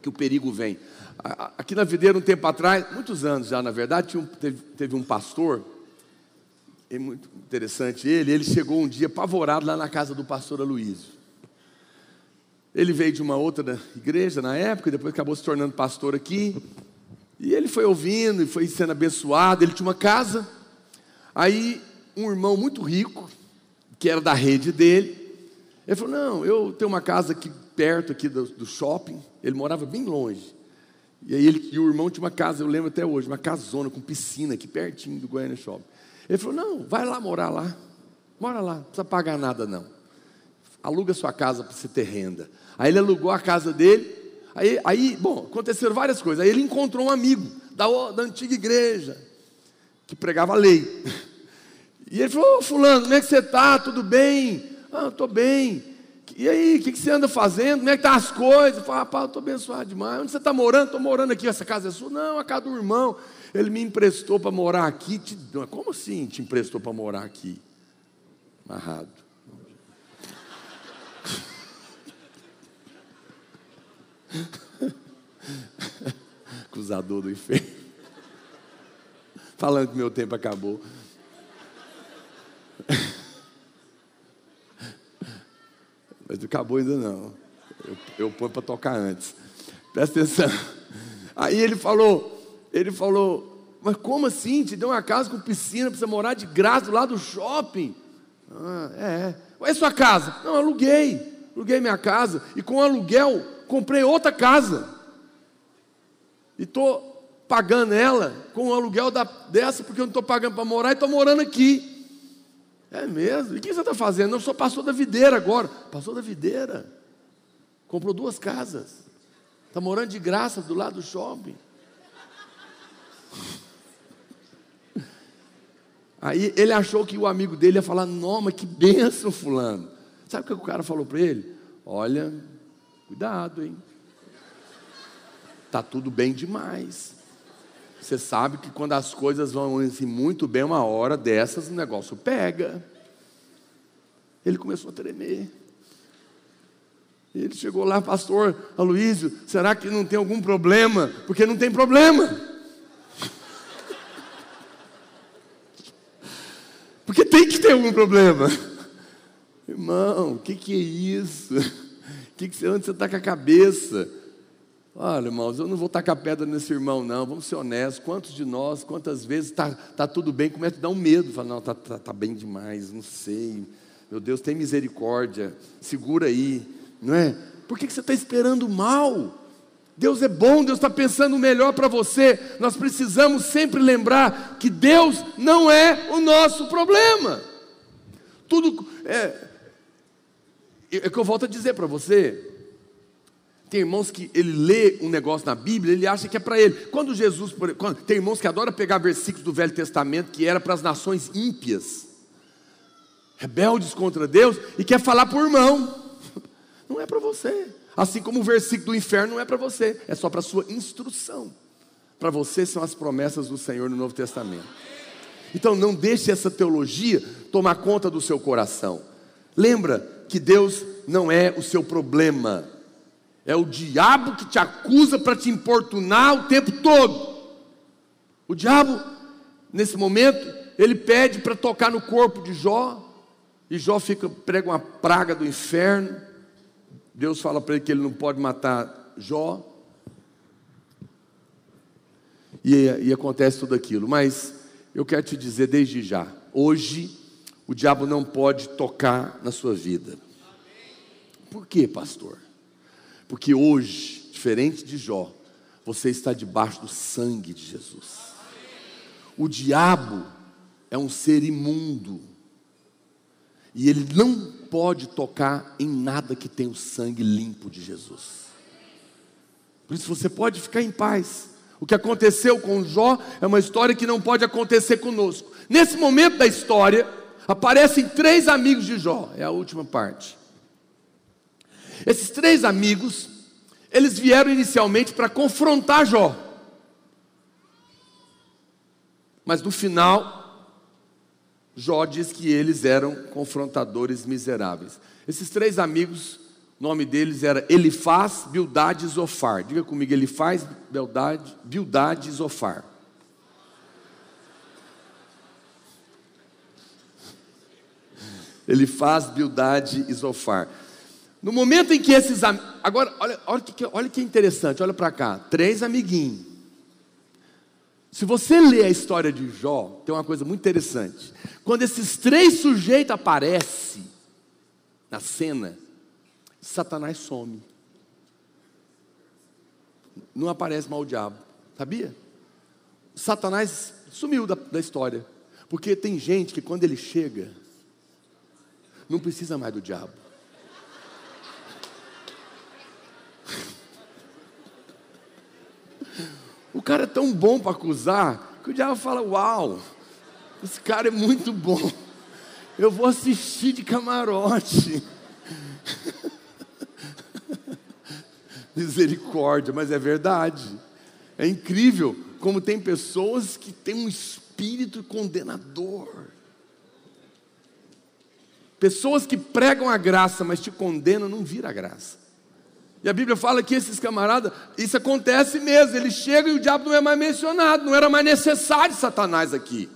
Que o perigo vem. Aqui na videira, um tempo atrás, muitos anos já, na verdade, um, teve, teve um pastor é muito interessante ele, ele chegou um dia apavorado lá na casa do pastor Aloysio. Ele veio de uma outra igreja na época, depois acabou se tornando pastor aqui. E ele foi ouvindo e foi sendo abençoado. Ele tinha uma casa. Aí, um irmão muito rico, que era da rede dele, ele falou: Não, eu tenho uma casa aqui perto aqui do, do shopping. Ele morava bem longe. E aí ele, e o irmão tinha uma casa, eu lembro até hoje, uma casona com piscina aqui pertinho do Goiânia Shopping. Ele falou: Não, vai lá morar lá. Mora lá, não precisa pagar nada não. Aluga sua casa para você ter renda. Aí ele alugou a casa dele. Aí, aí, bom, aconteceram várias coisas. Aí ele encontrou um amigo da, da antiga igreja que pregava a lei. E ele falou: oh, Fulano, como é que você está? Tudo bem? Ah, estou bem. E aí, o que, que, você anda fazendo? Como é que estão tá as coisas? Eu falei, rapaz, eu estou abençoado demais. Onde você está morando? Estou morando aqui, essa casa é sua? Não, a casa do irmão. Ele me emprestou para morar aqui. Te... Como assim te emprestou para morar aqui? Amarrado. Acusador do inferno. Falando que meu tempo acabou. Acabou ainda não. Eu, eu ponho para tocar antes. Presta atenção. Aí ele falou, ele falou, mas como assim? Te deu uma casa com piscina você morar de graça lá do shopping? Ah, é. É sua casa? Não, aluguei. Aluguei minha casa e com o aluguel comprei outra casa. E estou pagando ela com o aluguel da, dessa, porque eu não estou pagando para morar e estou morando aqui. É mesmo? E o que você está fazendo? Eu sou pastor da videira agora. Pastor da videira. Comprou duas casas. Está morando de graça do lado do shopping. Aí ele achou que o amigo dele ia falar: Não, mas que benção, Fulano. Sabe o que o cara falou para ele? Olha, cuidado, hein? Tá tudo bem demais. Você sabe que quando as coisas vão assim, muito bem, uma hora dessas, o negócio pega. Ele começou a tremer. Ele chegou lá, pastor Aloísio, será que não tem algum problema? Porque não tem problema. Porque tem que ter algum problema. Irmão, o que, que é isso? Que que, onde você está com a cabeça? Olha, irmãos, eu não vou tacar pedra nesse irmão, não. Vamos ser honestos. Quantos de nós, quantas vezes está tá tudo bem, começa a dar um medo. Fala, não, está tá, tá bem demais, não sei. Meu Deus, tem misericórdia. Segura aí, não é? Por que, que você está esperando mal? Deus é bom, Deus está pensando o melhor para você. Nós precisamos sempre lembrar que Deus não é o nosso problema. Tudo é, é que eu volto a dizer para você. Tem irmãos que ele lê um negócio na Bíblia, ele acha que é para ele. Quando Jesus, quando, tem irmãos que adoram pegar versículos do Velho Testamento que era para as nações ímpias, rebeldes contra Deus, e quer falar por irmão. Não é para você. Assim como o versículo do inferno não é para você, é só para sua instrução. Para você são as promessas do Senhor no Novo Testamento. Então não deixe essa teologia tomar conta do seu coração. Lembra que Deus não é o seu problema. É o diabo que te acusa para te importunar o tempo todo. O diabo, nesse momento, ele pede para tocar no corpo de Jó, e Jó fica prega uma praga do inferno. Deus fala para ele que ele não pode matar Jó. E, e acontece tudo aquilo. Mas eu quero te dizer desde já: hoje, o diabo não pode tocar na sua vida. Por quê, pastor? Porque hoje, diferente de Jó, você está debaixo do sangue de Jesus. O diabo é um ser imundo. E ele não pode tocar em nada que tem o sangue limpo de Jesus. Por isso você pode ficar em paz. O que aconteceu com Jó é uma história que não pode acontecer conosco. Nesse momento da história, aparecem três amigos de Jó, é a última parte. Esses três amigos, eles vieram inicialmente para confrontar Jó. Mas no final, Jó diz que eles eram confrontadores miseráveis. Esses três amigos, o nome deles era Elifaz, Bildade e Zofar. Diga comigo, Elifaz, Bildade, e Zofar. Elifaz, Bildade e Zofar. No momento em que esses. Agora, olha, olha, que, olha que interessante, olha para cá. Três amiguinhos. Se você ler a história de Jó, tem uma coisa muito interessante. Quando esses três sujeitos aparecem na cena, Satanás some. Não aparece mal o diabo, sabia? Satanás sumiu da, da história. Porque tem gente que quando ele chega, não precisa mais do diabo. O cara é tão bom para acusar que o diabo fala: Uau, esse cara é muito bom. Eu vou assistir de camarote. Misericórdia, mas é verdade. É incrível como tem pessoas que têm um espírito condenador. Pessoas que pregam a graça, mas te condenam, não vira a graça. E a Bíblia fala que esses camaradas, isso acontece mesmo, eles chegam e o diabo não é mais mencionado, não era mais necessário Satanás aqui.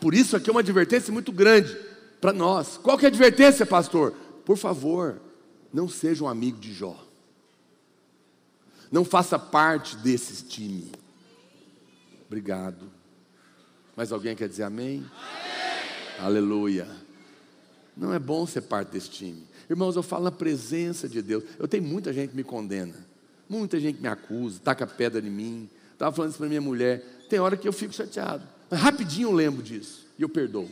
Por isso aqui é uma advertência muito grande para nós. Qual que é a advertência, pastor? Por favor, Não seja um amigo de Jó. Não faça parte desse time. Obrigado. Mais alguém quer dizer amém? amém? Aleluia. Não é bom ser parte desse time. Irmãos, eu falo na presença de Deus. Eu tenho muita gente que me condena. Muita gente me acusa, taca pedra em mim. Estava falando isso para minha mulher. Tem hora que eu fico chateado. Mas rapidinho eu lembro disso. E eu perdoo.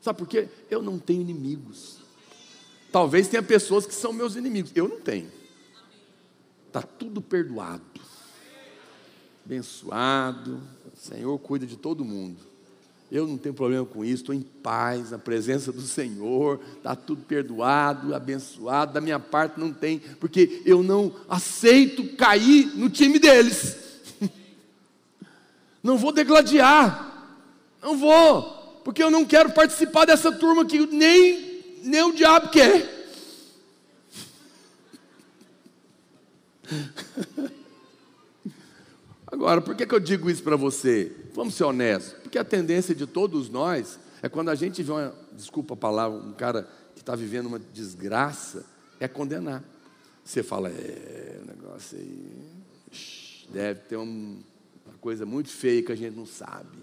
Sabe por quê? Eu não tenho inimigos. Talvez tenha pessoas que são meus inimigos. Eu não tenho. Está tudo perdoado. Abençoado. O Senhor cuida de todo mundo. Eu não tenho problema com isso, estou em paz, na presença do Senhor, está tudo perdoado, abençoado. Da minha parte não tem, porque eu não aceito cair no time deles. Não vou degladiar, não vou, porque eu não quero participar dessa turma que nem, nem o diabo quer. Agora, por que, que eu digo isso para você? Vamos ser honestos. Porque a tendência de todos nós é quando a gente vê uma, desculpa a palavra, um cara que está vivendo uma desgraça, é condenar. Você fala, é, negócio aí, deve ter um, uma coisa muito feia que a gente não sabe.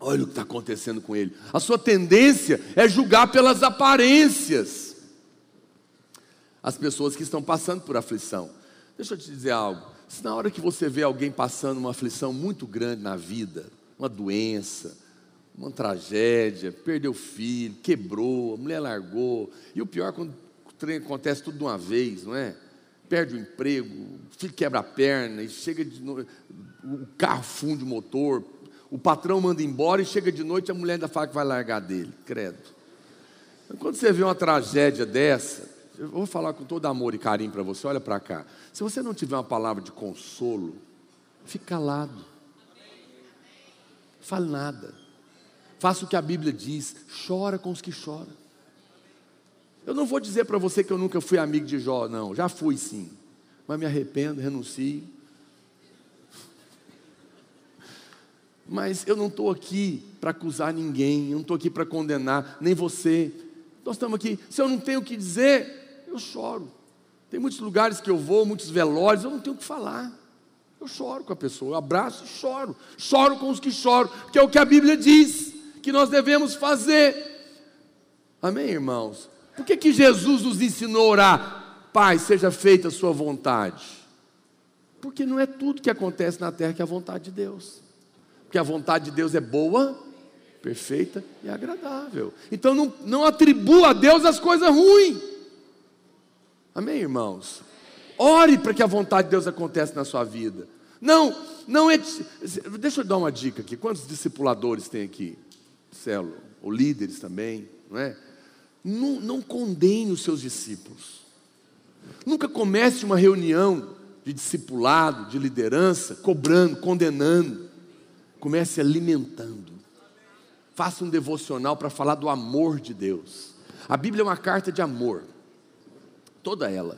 Olha o que está acontecendo com ele. A sua tendência é julgar pelas aparências as pessoas que estão passando por aflição. Deixa eu te dizer algo. Se na hora que você vê alguém passando uma aflição muito grande na vida, uma doença, uma tragédia, perdeu o filho, quebrou, a mulher largou, e o pior é quando o trem acontece tudo de uma vez, não é? Perde o emprego, filho quebra a perna, e chega de noite, o carro funde o motor, o patrão manda embora e chega de noite a mulher ainda fala que vai largar dele, credo. Quando você vê uma tragédia dessa, eu vou falar com todo amor e carinho para você, olha para cá. Se você não tiver uma palavra de consolo, fique calado. Fale nada. Faça o que a Bíblia diz, chora com os que choram. Eu não vou dizer para você que eu nunca fui amigo de Jó, não, já fui sim. Mas me arrependo, renuncio. Mas eu não estou aqui para acusar ninguém, eu não estou aqui para condenar, nem você. Nós estamos aqui. Se eu não tenho o que dizer, eu choro. Tem muitos lugares que eu vou, muitos velórios, eu não tenho o que falar. Eu choro com a pessoa, eu abraço e choro. Choro com os que choram, que é o que a Bíblia diz que nós devemos fazer. Amém, irmãos? Por que, que Jesus nos ensinou a orar? Pai, seja feita a sua vontade. Porque não é tudo que acontece na terra que é a vontade de Deus. Porque a vontade de Deus é boa, perfeita e agradável. Então não, não atribua a Deus as coisas ruins. Amém, irmãos? Ore para que a vontade de Deus aconteça na sua vida. Não, não é. Deixa eu dar uma dica aqui. Quantos discipuladores tem aqui? Celo, ou líderes também, não é? Não, não condene os seus discípulos. Nunca comece uma reunião de discipulado, de liderança, cobrando, condenando. Comece alimentando. Faça um devocional para falar do amor de Deus. A Bíblia é uma carta de amor toda ela.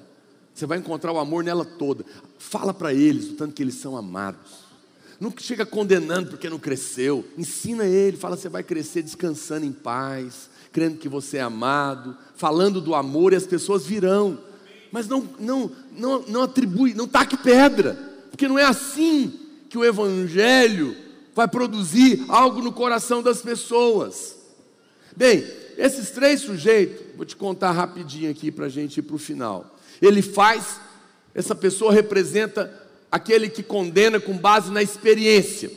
Você vai encontrar o amor nela toda. Fala para eles o tanto que eles são amados. Não chega condenando porque não cresceu. Ensina ele, fala você vai crescer descansando em paz, crendo que você é amado, falando do amor e as pessoas virão. Mas não, não, não, não atribui, não taque pedra, porque não é assim que o evangelho vai produzir algo no coração das pessoas. Bem, esses três sujeitos, vou te contar rapidinho aqui para a gente ir para o final. Ele faz, essa pessoa representa aquele que condena com base na experiência.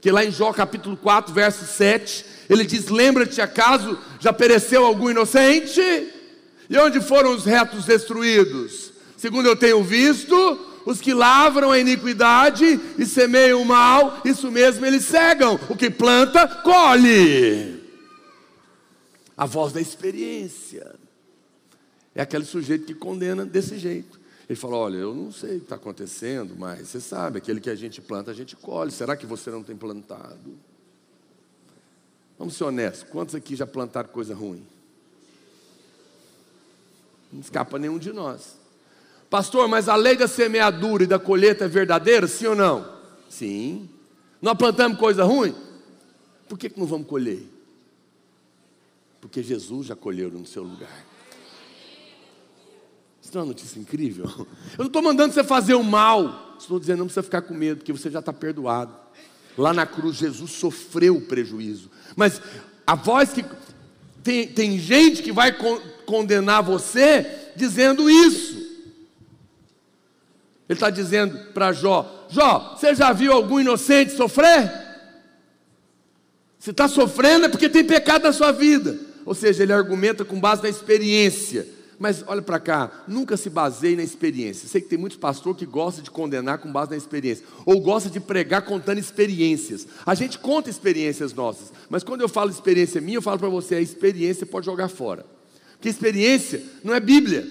Que lá em Jó capítulo 4, verso 7, ele diz: Lembra-te, acaso já pereceu algum inocente? E onde foram os retos destruídos? Segundo eu tenho visto, os que lavram a iniquidade e semeiam o mal, isso mesmo eles cegam. O que planta, colhe a voz da experiência. É aquele sujeito que condena desse jeito. Ele fala: Olha, eu não sei o que está acontecendo, mas você sabe, aquele que a gente planta, a gente colhe. Será que você não tem plantado? Vamos ser honestos: quantos aqui já plantaram coisa ruim? Não escapa nenhum de nós. Pastor, mas a lei da semeadura e da colheita é verdadeira, sim ou não? Sim. Nós plantamos coisa ruim? Por que, que não vamos colher? Porque Jesus já colheu no seu lugar. tem uma notícia incrível? Eu não estou mandando você fazer o mal, estou dizendo não precisa ficar com medo, porque você já está perdoado. Lá na cruz, Jesus sofreu o prejuízo. Mas a voz que. Tem, tem gente que vai con condenar você dizendo isso. Ele está dizendo para Jó: Jó, você já viu algum inocente sofrer? Se está sofrendo é porque tem pecado na sua vida. Ou seja, ele argumenta com base na experiência. Mas olha para cá, nunca se baseie na experiência. Sei que tem muitos pastores que gostam de condenar com base na experiência, ou gosta de pregar contando experiências. A gente conta experiências nossas, mas quando eu falo experiência minha, eu falo para você, a experiência pode jogar fora. Porque experiência não é Bíblia.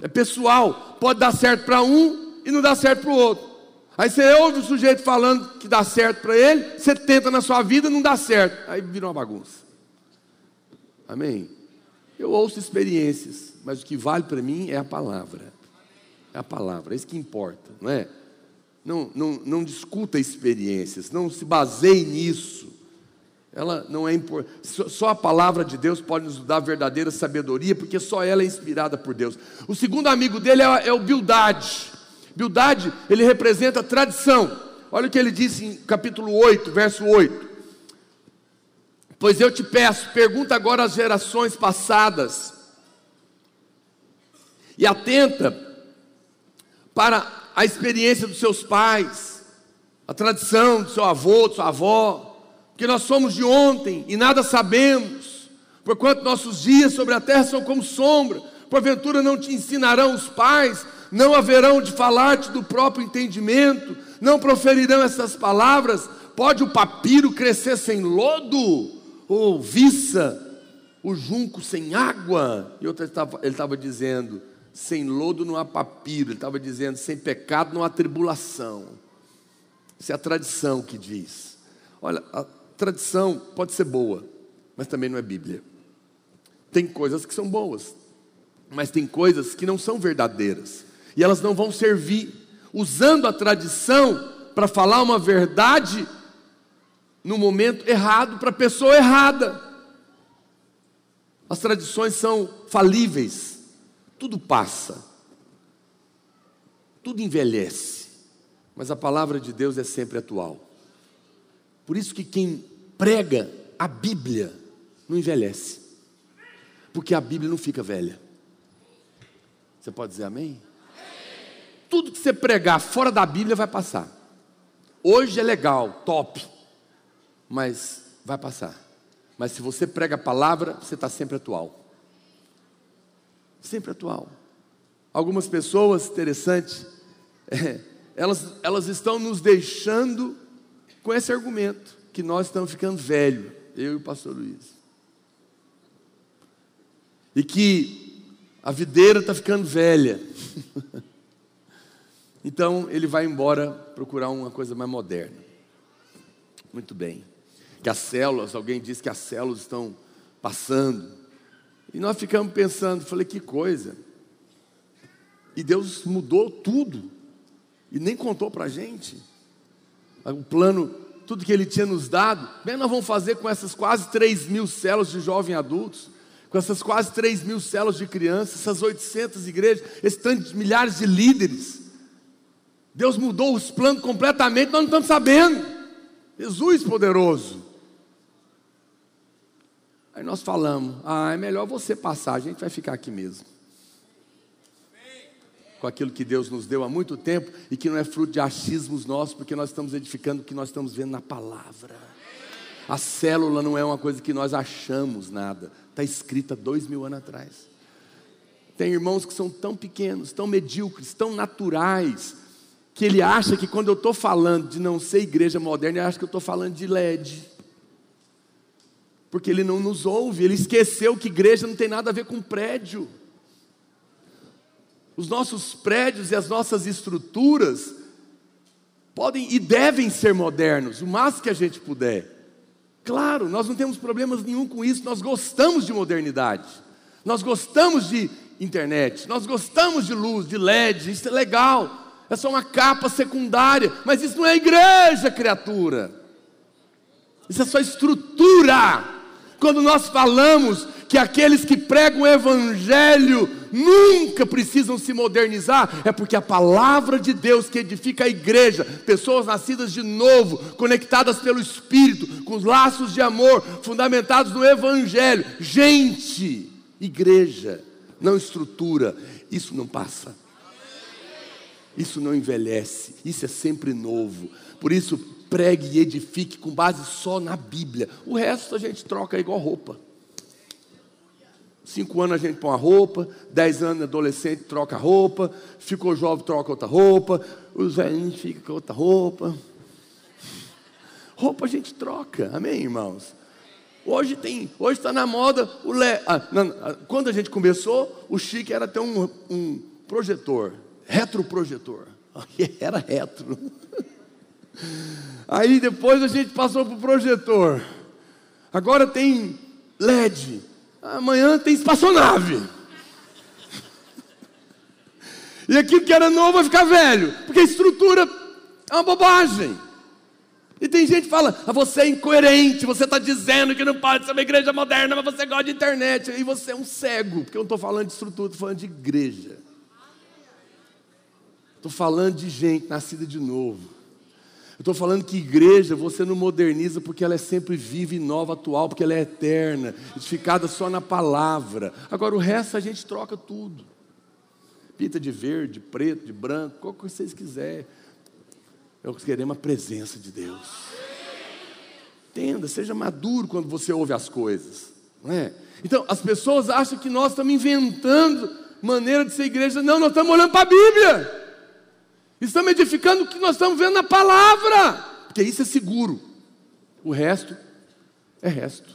É pessoal, pode dar certo para um e não dar certo para o outro. Aí você ouve o sujeito falando que dá certo para ele, você tenta na sua vida, não dá certo. Aí vira uma bagunça. Amém? Eu ouço experiências, mas o que vale para mim é a palavra. É a palavra, é isso que importa, não é? Não, não, não discuta experiências, não se baseie nisso. Ela não é importante. Só a palavra de Deus pode nos dar verdadeira sabedoria, porque só ela é inspirada por Deus. O segundo amigo dele é, é o Bildade. Bildade, ele representa tradição. Olha o que ele diz em capítulo 8, verso 8. Pois eu te peço, pergunta agora às gerações passadas, e atenta para a experiência dos seus pais, a tradição do seu avô, de sua avó, porque nós somos de ontem e nada sabemos, porquanto nossos dias sobre a terra são como sombra, porventura não te ensinarão os pais, não haverão de falar-te do próprio entendimento, não proferirão essas palavras, pode o papiro crescer sem lodo? Ou viça o junco sem água. E outra ele estava dizendo, sem lodo não há papiro. Ele estava dizendo, sem pecado não há tribulação. Isso é a tradição que diz. Olha, a tradição pode ser boa, mas também não é Bíblia. Tem coisas que são boas, mas tem coisas que não são verdadeiras. E elas não vão servir usando a tradição para falar uma verdade no momento errado para a pessoa errada. As tradições são falíveis, tudo passa, tudo envelhece, mas a palavra de Deus é sempre atual. Por isso que quem prega a Bíblia não envelhece, porque a Bíblia não fica velha. Você pode dizer amém? Tudo que você pregar fora da Bíblia vai passar. Hoje é legal, top mas vai passar. Mas se você prega a palavra, você está sempre atual. Sempre atual. Algumas pessoas, interessante, é, elas, elas estão nos deixando com esse argumento, que nós estamos ficando velho, eu e o pastor Luiz. E que a videira está ficando velha. então ele vai embora procurar uma coisa mais moderna. Muito bem que as células, alguém disse que as células estão passando. E nós ficamos pensando, falei, que coisa. E Deus mudou tudo. E nem contou para a gente. O plano, tudo que Ele tinha nos dado. Bem, nós vamos fazer com essas quase 3 mil células de jovens adultos. Com essas quase 3 mil células de crianças. Essas 800 igrejas. Esses tantos milhares de líderes. Deus mudou os planos completamente. Nós não estamos sabendo. Jesus poderoso. Aí nós falamos: ah, é melhor você passar, a gente vai ficar aqui mesmo. Com aquilo que Deus nos deu há muito tempo e que não é fruto de achismos nossos, porque nós estamos edificando o que nós estamos vendo na palavra. A célula não é uma coisa que nós achamos nada, está escrita dois mil anos atrás. Tem irmãos que são tão pequenos, tão medíocres, tão naturais, que ele acha que quando eu estou falando de não ser igreja moderna, ele acha que eu estou falando de LED porque ele não nos ouve, ele esqueceu que igreja não tem nada a ver com prédio. Os nossos prédios e as nossas estruturas podem e devem ser modernos, o máximo que a gente puder. Claro, nós não temos problemas nenhum com isso, nós gostamos de modernidade, nós gostamos de internet, nós gostamos de luz, de LED, isso é legal, é só uma capa secundária, mas isso não é igreja, criatura, isso é só estrutura. Quando nós falamos que aqueles que pregam o evangelho nunca precisam se modernizar, é porque a palavra de Deus que edifica a igreja, pessoas nascidas de novo, conectadas pelo Espírito, com laços de amor, fundamentados no Evangelho. Gente, igreja, não estrutura, isso não passa. Isso não envelhece, isso é sempre novo. Por isso, pregue e edifique com base só na Bíblia. O resto a gente troca igual roupa. Cinco anos a gente põe a roupa, dez anos adolescente troca a roupa, ficou jovem, troca outra roupa, os velhinhos ficam com outra roupa. Roupa a gente troca, amém, irmãos? Hoje tem, hoje está na moda o le... Ah, não, ah, quando a gente começou, o chique era ter um, um projetor, retroprojetor. Era retro. Aí depois a gente passou para o projetor. Agora tem LED. Amanhã tem espaçonave. E aquilo que era novo vai ficar velho, porque a estrutura é uma bobagem. E tem gente que fala, ah, você é incoerente, você está dizendo que não pode ser uma igreja moderna, mas você gosta de internet. E você é um cego, porque eu não estou falando de estrutura, estou falando de igreja. Estou falando de gente nascida de novo. Eu estou falando que igreja você não moderniza porque ela é sempre viva e nova, atual, porque ela é eterna, edificada só na palavra. Agora o resto a gente troca tudo. Pinta de verde, preto, de branco, qual que vocês quiserem. Eu queremos a presença de Deus. Entenda, seja maduro quando você ouve as coisas. Não é? Então, as pessoas acham que nós estamos inventando maneira de ser igreja. Não, nós estamos olhando para a Bíblia. Estamos edificando o que nós estamos vendo na palavra, porque isso é seguro. O resto é resto.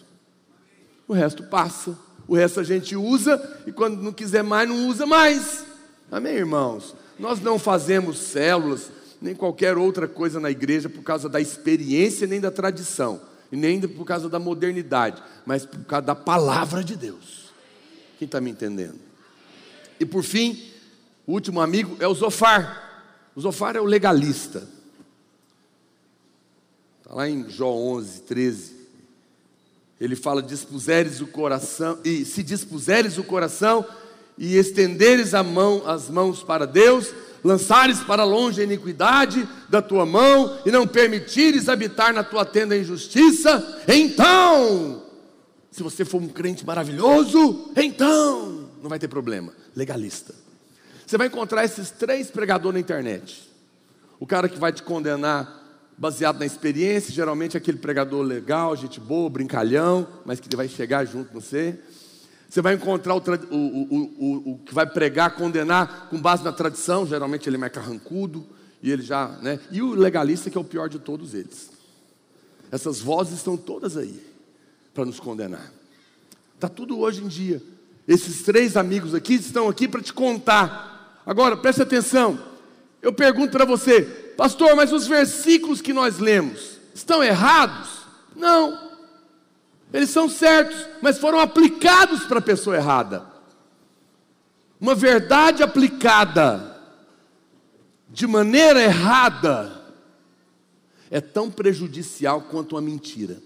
O resto passa. O resto a gente usa e quando não quiser mais, não usa mais. Amém, irmãos? Nós não fazemos células, nem qualquer outra coisa na igreja por causa da experiência, nem da tradição, e nem por causa da modernidade, mas por causa da palavra de Deus. Quem está me entendendo? E por fim, o último amigo é o Zofar. O Zofar é o legalista. Está lá em Jó 11, 13. Ele fala: dispuseres o coração, e se dispuseres o coração e estenderes a mão, as mãos para Deus, lançares para longe a iniquidade da tua mão e não permitires habitar na tua tenda a injustiça, então, se você for um crente maravilhoso, então não vai ter problema. Legalista. Você vai encontrar esses três pregadores na internet. O cara que vai te condenar baseado na experiência, geralmente é aquele pregador legal, gente boa, brincalhão, mas que vai chegar junto com você. Você vai encontrar o, o, o, o, que vai pregar, condenar com base na tradição, geralmente ele é mais carrancudo, e ele já, né? E o legalista que é o pior de todos eles. Essas vozes estão todas aí para nos condenar. Está tudo hoje em dia. Esses três amigos aqui estão aqui para te contar Agora, preste atenção. Eu pergunto para você, pastor, mas os versículos que nós lemos estão errados? Não. Eles são certos, mas foram aplicados para a pessoa errada. Uma verdade aplicada de maneira errada é tão prejudicial quanto uma mentira.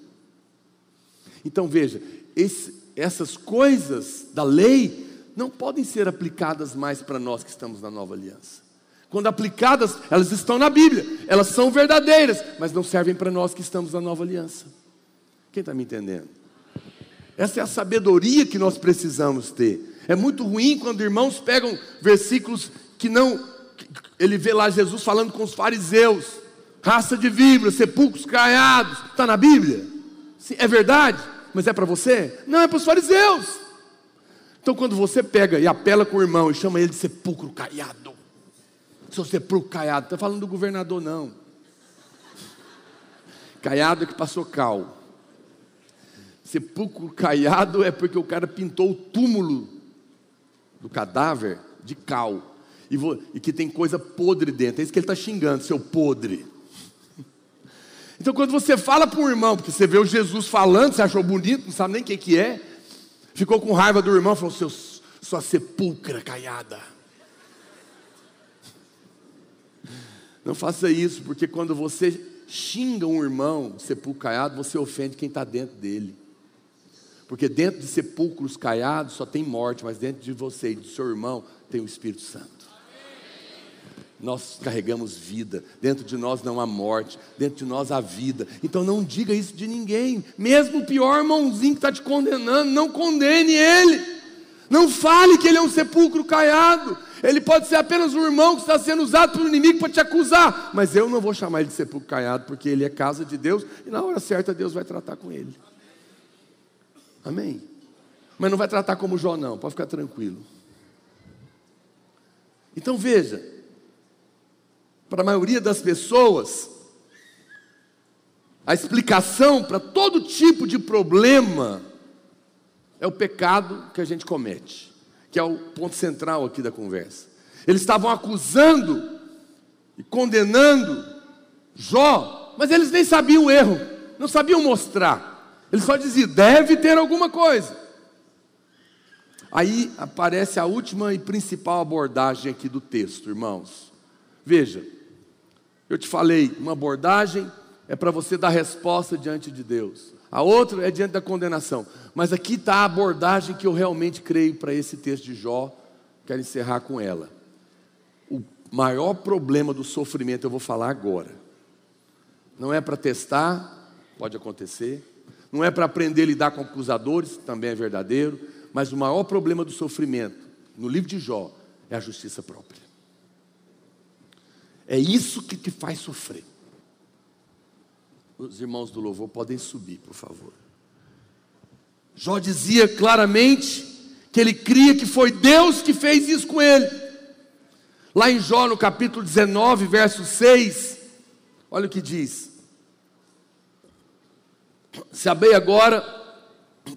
Então veja, esse, essas coisas da lei não podem ser aplicadas mais para nós que estamos na nova aliança. Quando aplicadas, elas estão na Bíblia, elas são verdadeiras, mas não servem para nós que estamos na nova aliança. Quem está me entendendo? Essa é a sabedoria que nós precisamos ter. É muito ruim quando irmãos pegam versículos que não. Ele vê lá Jesus falando com os fariseus, raça de víboras, sepulcros caiados. Está na Bíblia? Sim, é verdade, mas é para você? Não, é para os fariseus. Então, quando você pega e apela com o irmão e chama ele de sepulcro caiado, seu sepulcro caiado, está falando do governador, não. Caiado é que passou cal. Sepulcro caiado é porque o cara pintou o túmulo do cadáver de cal. E, e que tem coisa podre dentro. É isso que ele está xingando, seu podre. Então, quando você fala para um irmão, porque você vê o Jesus falando, você achou bonito, não sabe nem o que, que é, ficou com raiva do irmão, falou: Seu, sua sepulcra caiada. Não faça isso, porque quando você xinga um irmão sepulcro caiado, você ofende quem está dentro dele. Porque dentro de sepulcros caiados só tem morte, mas dentro de você e do seu irmão tem o Espírito Santo. Nós carregamos vida, dentro de nós não há morte, dentro de nós há vida. Então não diga isso de ninguém, mesmo o pior irmãozinho que está te condenando, não condene ele. Não fale que ele é um sepulcro caiado. Ele pode ser apenas um irmão que está sendo usado pelo inimigo para te acusar. Mas eu não vou chamar ele de sepulcro caiado, porque ele é casa de Deus e na hora certa Deus vai tratar com ele. Amém? Mas não vai tratar como Jó, não, pode ficar tranquilo. Então veja, para a maioria das pessoas, a explicação para todo tipo de problema é o pecado que a gente comete, que é o ponto central aqui da conversa. Eles estavam acusando e condenando Jó, mas eles nem sabiam o erro, não sabiam mostrar. Ele só dizia: deve ter alguma coisa. Aí aparece a última e principal abordagem aqui do texto, irmãos. Veja, eu te falei, uma abordagem é para você dar resposta diante de Deus, a outra é diante da condenação. Mas aqui está a abordagem que eu realmente creio para esse texto de Jó, quero encerrar com ela. O maior problema do sofrimento, eu vou falar agora, não é para testar, pode acontecer, não é para aprender a lidar com acusadores, também é verdadeiro, mas o maior problema do sofrimento, no livro de Jó, é a justiça própria. É isso que te faz sofrer. Os irmãos do louvor podem subir, por favor. Jó dizia claramente que ele cria que foi Deus que fez isso com ele. Lá em Jó, no capítulo 19, verso 6, olha o que diz: Sabei agora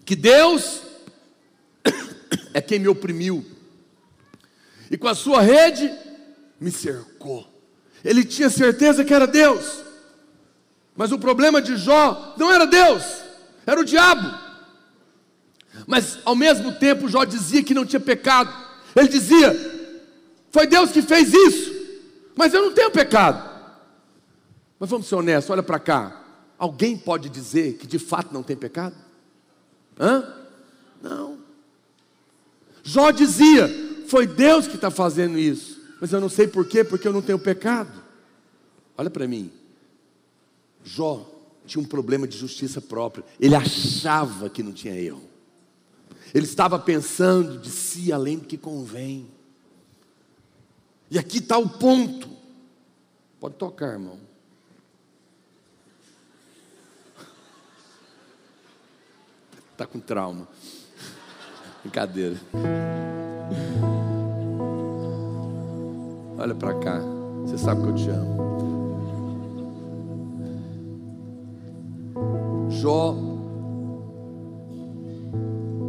que Deus é quem me oprimiu, e com a sua rede me cercou. Ele tinha certeza que era Deus, mas o problema de Jó não era Deus, era o diabo. Mas ao mesmo tempo, Jó dizia que não tinha pecado, ele dizia: Foi Deus que fez isso, mas eu não tenho pecado. Mas vamos ser honestos, olha para cá. Alguém pode dizer que de fato não tem pecado? Hã? Não. Jó dizia: Foi Deus que está fazendo isso, mas eu não sei porquê, porque eu não tenho pecado. Olha para mim. Jó tinha um problema de justiça própria, ele achava que não tinha erro, ele estava pensando de si além do que convém. E aqui está o ponto. Pode tocar, irmão. Está com trauma. Brincadeira. Olha para cá. Você sabe que eu te amo. Jó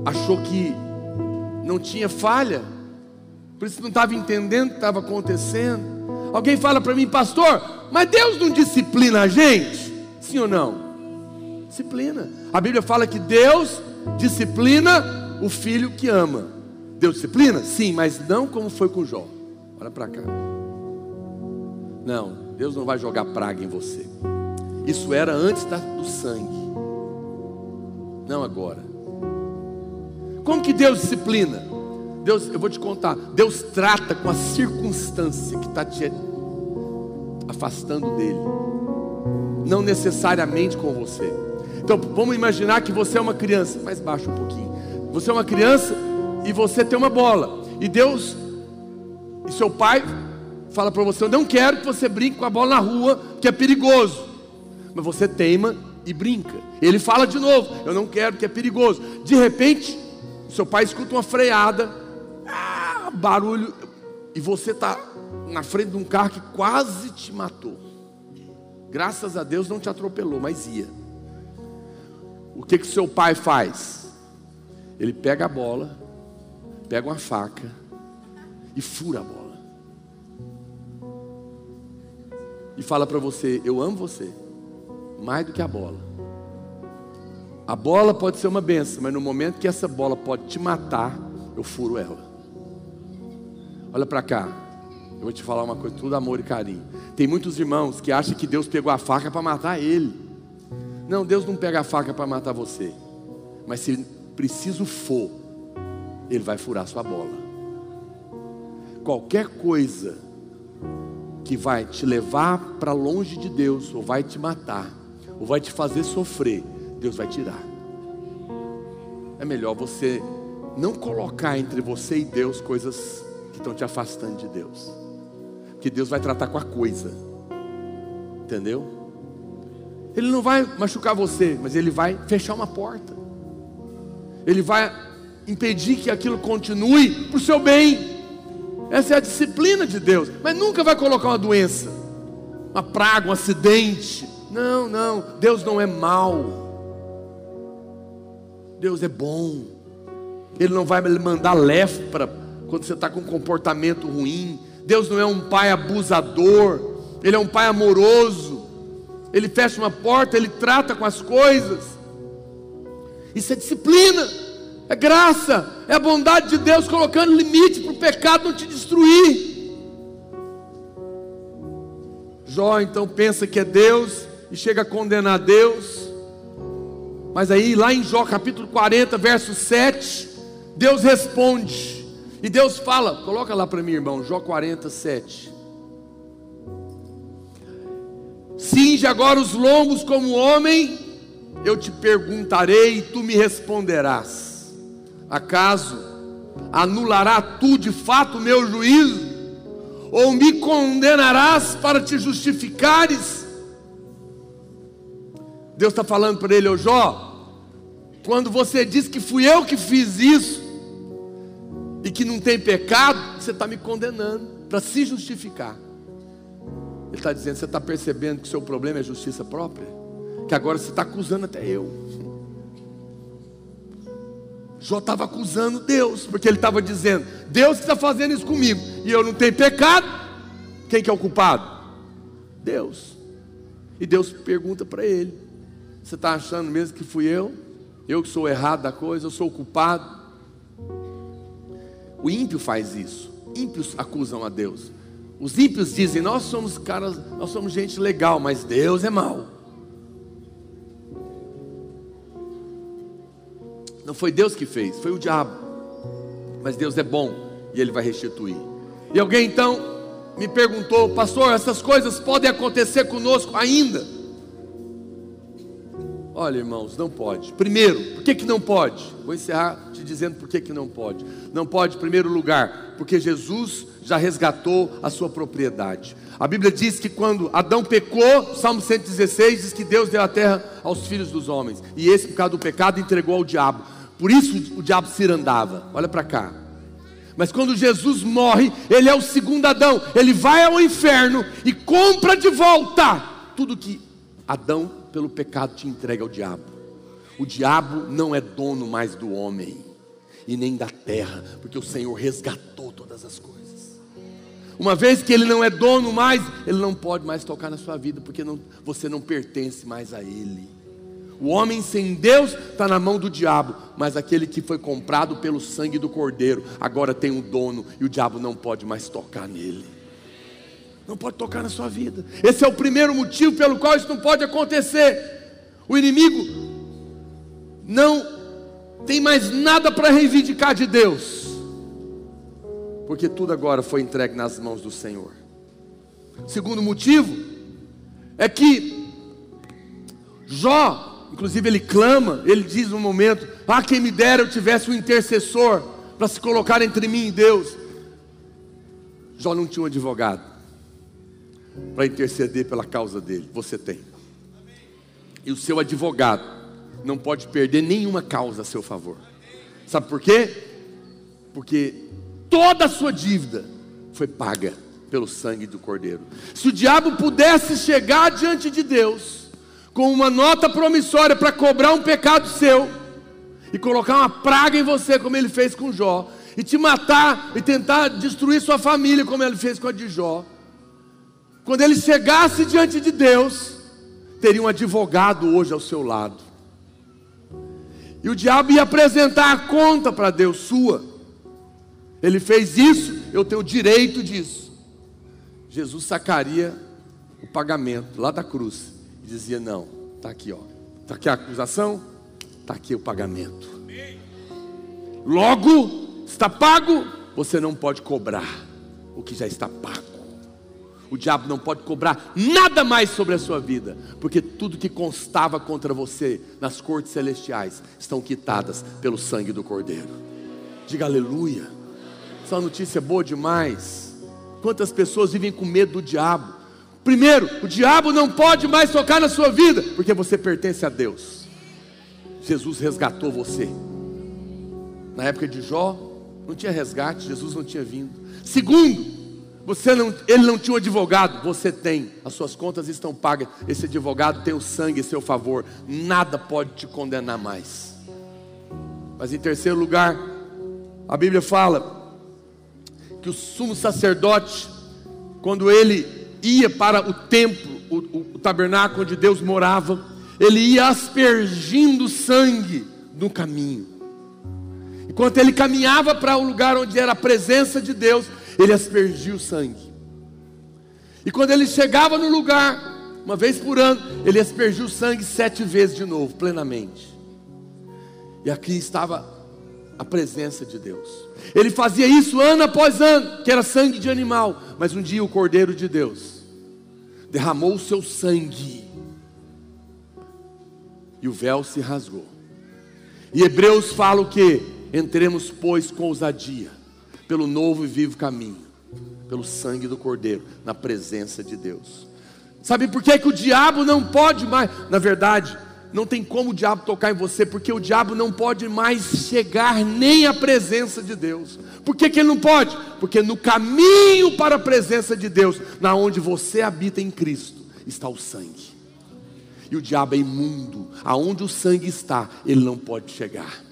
achou que não tinha falha, por isso não estava entendendo o que estava acontecendo. Alguém fala para mim, pastor, mas Deus não disciplina a gente? Sim ou não? Disciplina. A Bíblia fala que Deus disciplina o filho que ama. Deus disciplina? Sim, mas não como foi com Jó. Olha para cá. Não, Deus não vai jogar praga em você. Isso era antes do sangue. Não agora. Como que Deus disciplina? Deus, eu vou te contar. Deus trata com a circunstância que está te afastando dele. Não necessariamente com você. Então vamos imaginar que você é uma criança, mais baixo um pouquinho. Você é uma criança e você tem uma bola. E Deus e seu pai fala para você: Eu não quero que você brinque com a bola na rua, que é perigoso. Mas você teima e brinca. Ele fala de novo: Eu não quero, que é perigoso. De repente, seu pai escuta uma freada, ah, barulho, e você está na frente de um carro que quase te matou. Graças a Deus não te atropelou, mas ia. O que que seu pai faz? Ele pega a bola, pega uma faca e fura a bola. E fala para você: Eu amo você mais do que a bola. A bola pode ser uma benção, mas no momento que essa bola pode te matar, eu furo ela. Olha para cá. Eu vou te falar uma coisa, tudo amor e carinho. Tem muitos irmãos que acham que Deus pegou a faca para matar ele. Não, Deus não pega a faca para matar você. Mas se preciso for, ele vai furar sua bola. Qualquer coisa que vai te levar para longe de Deus, ou vai te matar, ou vai te fazer sofrer, Deus vai tirar. É melhor você não colocar entre você e Deus coisas que estão te afastando de Deus. Que Deus vai tratar com a coisa. Entendeu? Ele não vai machucar você, mas ele vai fechar uma porta. Ele vai impedir que aquilo continue para o seu bem. Essa é a disciplina de Deus. Mas nunca vai colocar uma doença, uma praga, um acidente. Não, não. Deus não é mau. Deus é bom. Ele não vai mandar lepra quando você está com um comportamento ruim. Deus não é um pai abusador. Ele é um pai amoroso. Ele fecha uma porta, ele trata com as coisas. Isso é disciplina, é graça, é a bondade de Deus colocando limite para o pecado não te destruir. Jó então pensa que é Deus e chega a condenar Deus. Mas aí, lá em Jó capítulo 40, verso 7, Deus responde. E Deus fala, coloca lá para mim, irmão, Jó 47. Cinge agora os lombos como homem, eu te perguntarei e tu me responderás. Acaso anulará tu de fato o meu juízo? Ou me condenarás para te justificares? Deus está falando para ele, ô Jó, quando você diz que fui eu que fiz isso, e que não tem pecado, você está me condenando para se justificar. Ele está dizendo: você está percebendo que o seu problema é justiça própria? Que agora você está acusando até eu. Jó estava acusando Deus, porque ele estava dizendo: Deus está fazendo isso comigo, e eu não tenho pecado. Quem que é o culpado? Deus. E Deus pergunta para ele: Você está achando mesmo que fui eu? Eu que sou errado da coisa, eu sou o culpado? O ímpio faz isso. Ímpios acusam a Deus. Os ímpios dizem: Nós somos caras, nós somos gente legal, mas Deus é mau. Não foi Deus que fez, foi o diabo. Mas Deus é bom e Ele vai restituir. E alguém então me perguntou, pastor, essas coisas podem acontecer conosco ainda? Olha, irmãos, não pode. Primeiro, por que, que não pode? Vou encerrar te dizendo por que, que não pode. Não pode, em primeiro lugar, porque Jesus já resgatou a sua propriedade. A Bíblia diz que quando Adão pecou, Salmo 116 diz que Deus deu a terra aos filhos dos homens. E esse, por causa do pecado, entregou ao diabo. Por isso o diabo se andava. Olha para cá. Mas quando Jesus morre, ele é o segundo Adão. Ele vai ao inferno e compra de volta tudo que Adão, pelo pecado, te entrega ao diabo. O diabo não é dono mais do homem e nem da terra, porque o Senhor resgatou todas as coisas. Uma vez que Ele não é dono mais, Ele não pode mais tocar na sua vida, porque não, você não pertence mais a Ele. O homem sem Deus está na mão do diabo, mas aquele que foi comprado pelo sangue do Cordeiro, agora tem um dono e o diabo não pode mais tocar nele. Não pode tocar na sua vida. Esse é o primeiro motivo pelo qual isso não pode acontecer. O inimigo não tem mais nada para reivindicar de Deus porque tudo agora foi entregue nas mãos do Senhor. Segundo motivo é que Jó, inclusive ele clama, ele diz no momento: Ah, quem me dera eu tivesse um intercessor para se colocar entre mim e Deus. Jó não tinha um advogado para interceder pela causa dele. Você tem. E o seu advogado não pode perder nenhuma causa a seu favor. Sabe por quê? Porque toda a sua dívida foi paga pelo sangue do Cordeiro. Se o diabo pudesse chegar diante de Deus com uma nota promissória para cobrar um pecado seu e colocar uma praga em você, como ele fez com Jó, e te matar e tentar destruir sua família, como ele fez com a de Jó, quando ele chegasse diante de Deus, teria um advogado hoje ao seu lado. E o diabo ia apresentar a conta para Deus sua. Ele fez isso, eu tenho direito disso. Jesus sacaria o pagamento lá da cruz dizia: Não, está aqui, ó. Está aqui a acusação, está aqui o pagamento. Logo, está pago, você não pode cobrar o que já está pago. O diabo não pode cobrar nada mais sobre a sua vida, porque tudo que constava contra você nas cortes celestiais estão quitadas pelo sangue do Cordeiro. Diga aleluia. Essa é notícia boa demais. Quantas pessoas vivem com medo do diabo? Primeiro, o diabo não pode mais tocar na sua vida, porque você pertence a Deus. Jesus resgatou você. Na época de Jó, não tinha resgate, Jesus não tinha vindo. Segundo, você não, ele não tinha um advogado, você tem. As suas contas estão pagas. Esse advogado tem o sangue em seu favor. Nada pode te condenar mais. Mas em terceiro lugar, a Bíblia fala que o sumo sacerdote, quando ele ia para o templo, o, o, tabernáculo onde Deus morava, ele ia aspergindo sangue no caminho. Enquanto ele caminhava para o lugar onde era a presença de Deus, ele aspergia o sangue. E quando ele chegava no lugar, uma vez por ano, ele aspergia o sangue sete vezes de novo, plenamente. E aqui estava a presença de Deus. Ele fazia isso ano após ano, que era sangue de animal. Mas um dia o Cordeiro de Deus derramou o seu sangue. E o véu se rasgou. E Hebreus fala o que? Entremos, pois, com ousadia pelo novo e vivo caminho, pelo sangue do Cordeiro, na presença de Deus. Sabe por que, que o diabo não pode mais? Na verdade, não tem como o diabo tocar em você, porque o diabo não pode mais chegar nem à presença de Deus. Por que, que ele não pode? Porque no caminho para a presença de Deus, na onde você habita em Cristo, está o sangue. E o diabo é imundo, aonde o sangue está, ele não pode chegar.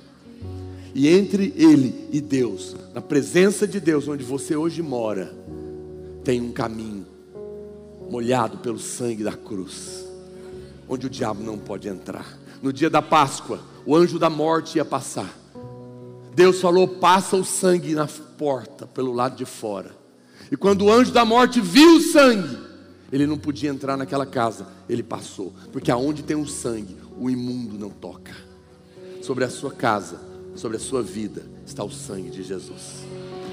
E entre ele e Deus, na presença de Deus, onde você hoje mora, tem um caminho molhado pelo sangue da cruz, onde o diabo não pode entrar. No dia da Páscoa, o anjo da morte ia passar. Deus falou: passa o sangue na porta, pelo lado de fora. E quando o anjo da morte viu o sangue, ele não podia entrar naquela casa, ele passou, porque aonde tem o sangue, o imundo não toca. Sobre a sua casa, sobre a sua vida está o sangue de Jesus.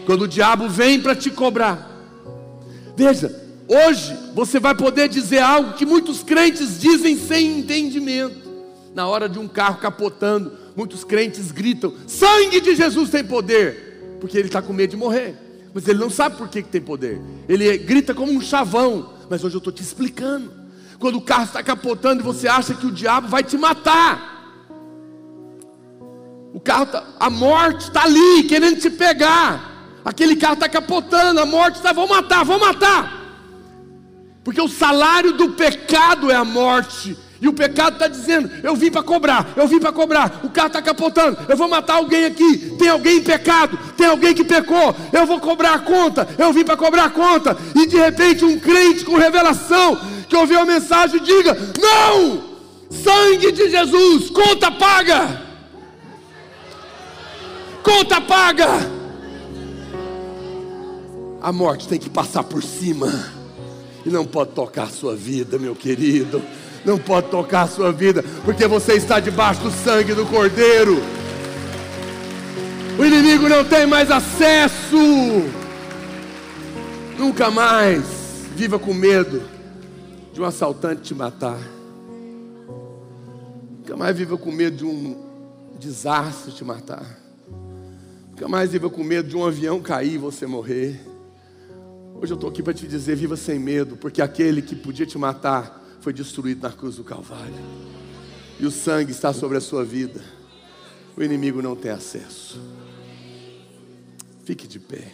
Quando o diabo vem para te cobrar, veja, hoje você vai poder dizer algo que muitos crentes dizem sem entendimento. Na hora de um carro capotando, muitos crentes gritam: sangue de Jesus tem poder, porque ele está com medo de morrer. Mas ele não sabe por que, que tem poder. Ele grita como um chavão. Mas hoje eu estou te explicando. Quando o carro está capotando e você acha que o diabo vai te matar. O carro, tá, a morte está ali, querendo te pegar. Aquele carro está capotando, a morte está, vou matar, vou matar. Porque o salário do pecado é a morte. E o pecado está dizendo: eu vim para cobrar, eu vim para cobrar. O carro está capotando, eu vou matar alguém aqui. Tem alguém em pecado, tem alguém que pecou. Eu vou cobrar a conta, eu vim para cobrar a conta. E de repente, um crente com revelação que ouviu a mensagem diga: Não, sangue de Jesus, conta paga conta paga. A morte tem que passar por cima. E não pode tocar sua vida, meu querido. Não pode tocar sua vida, porque você está debaixo do sangue do Cordeiro. O inimigo não tem mais acesso. Nunca mais viva com medo de um assaltante te matar. Nunca mais viva com medo de um desastre te matar. Nunca mais viva com medo de um avião cair e você morrer. Hoje eu estou aqui para te dizer: viva sem medo, porque aquele que podia te matar foi destruído na cruz do Calvário. E o sangue está sobre a sua vida. O inimigo não tem acesso. Fique de pé.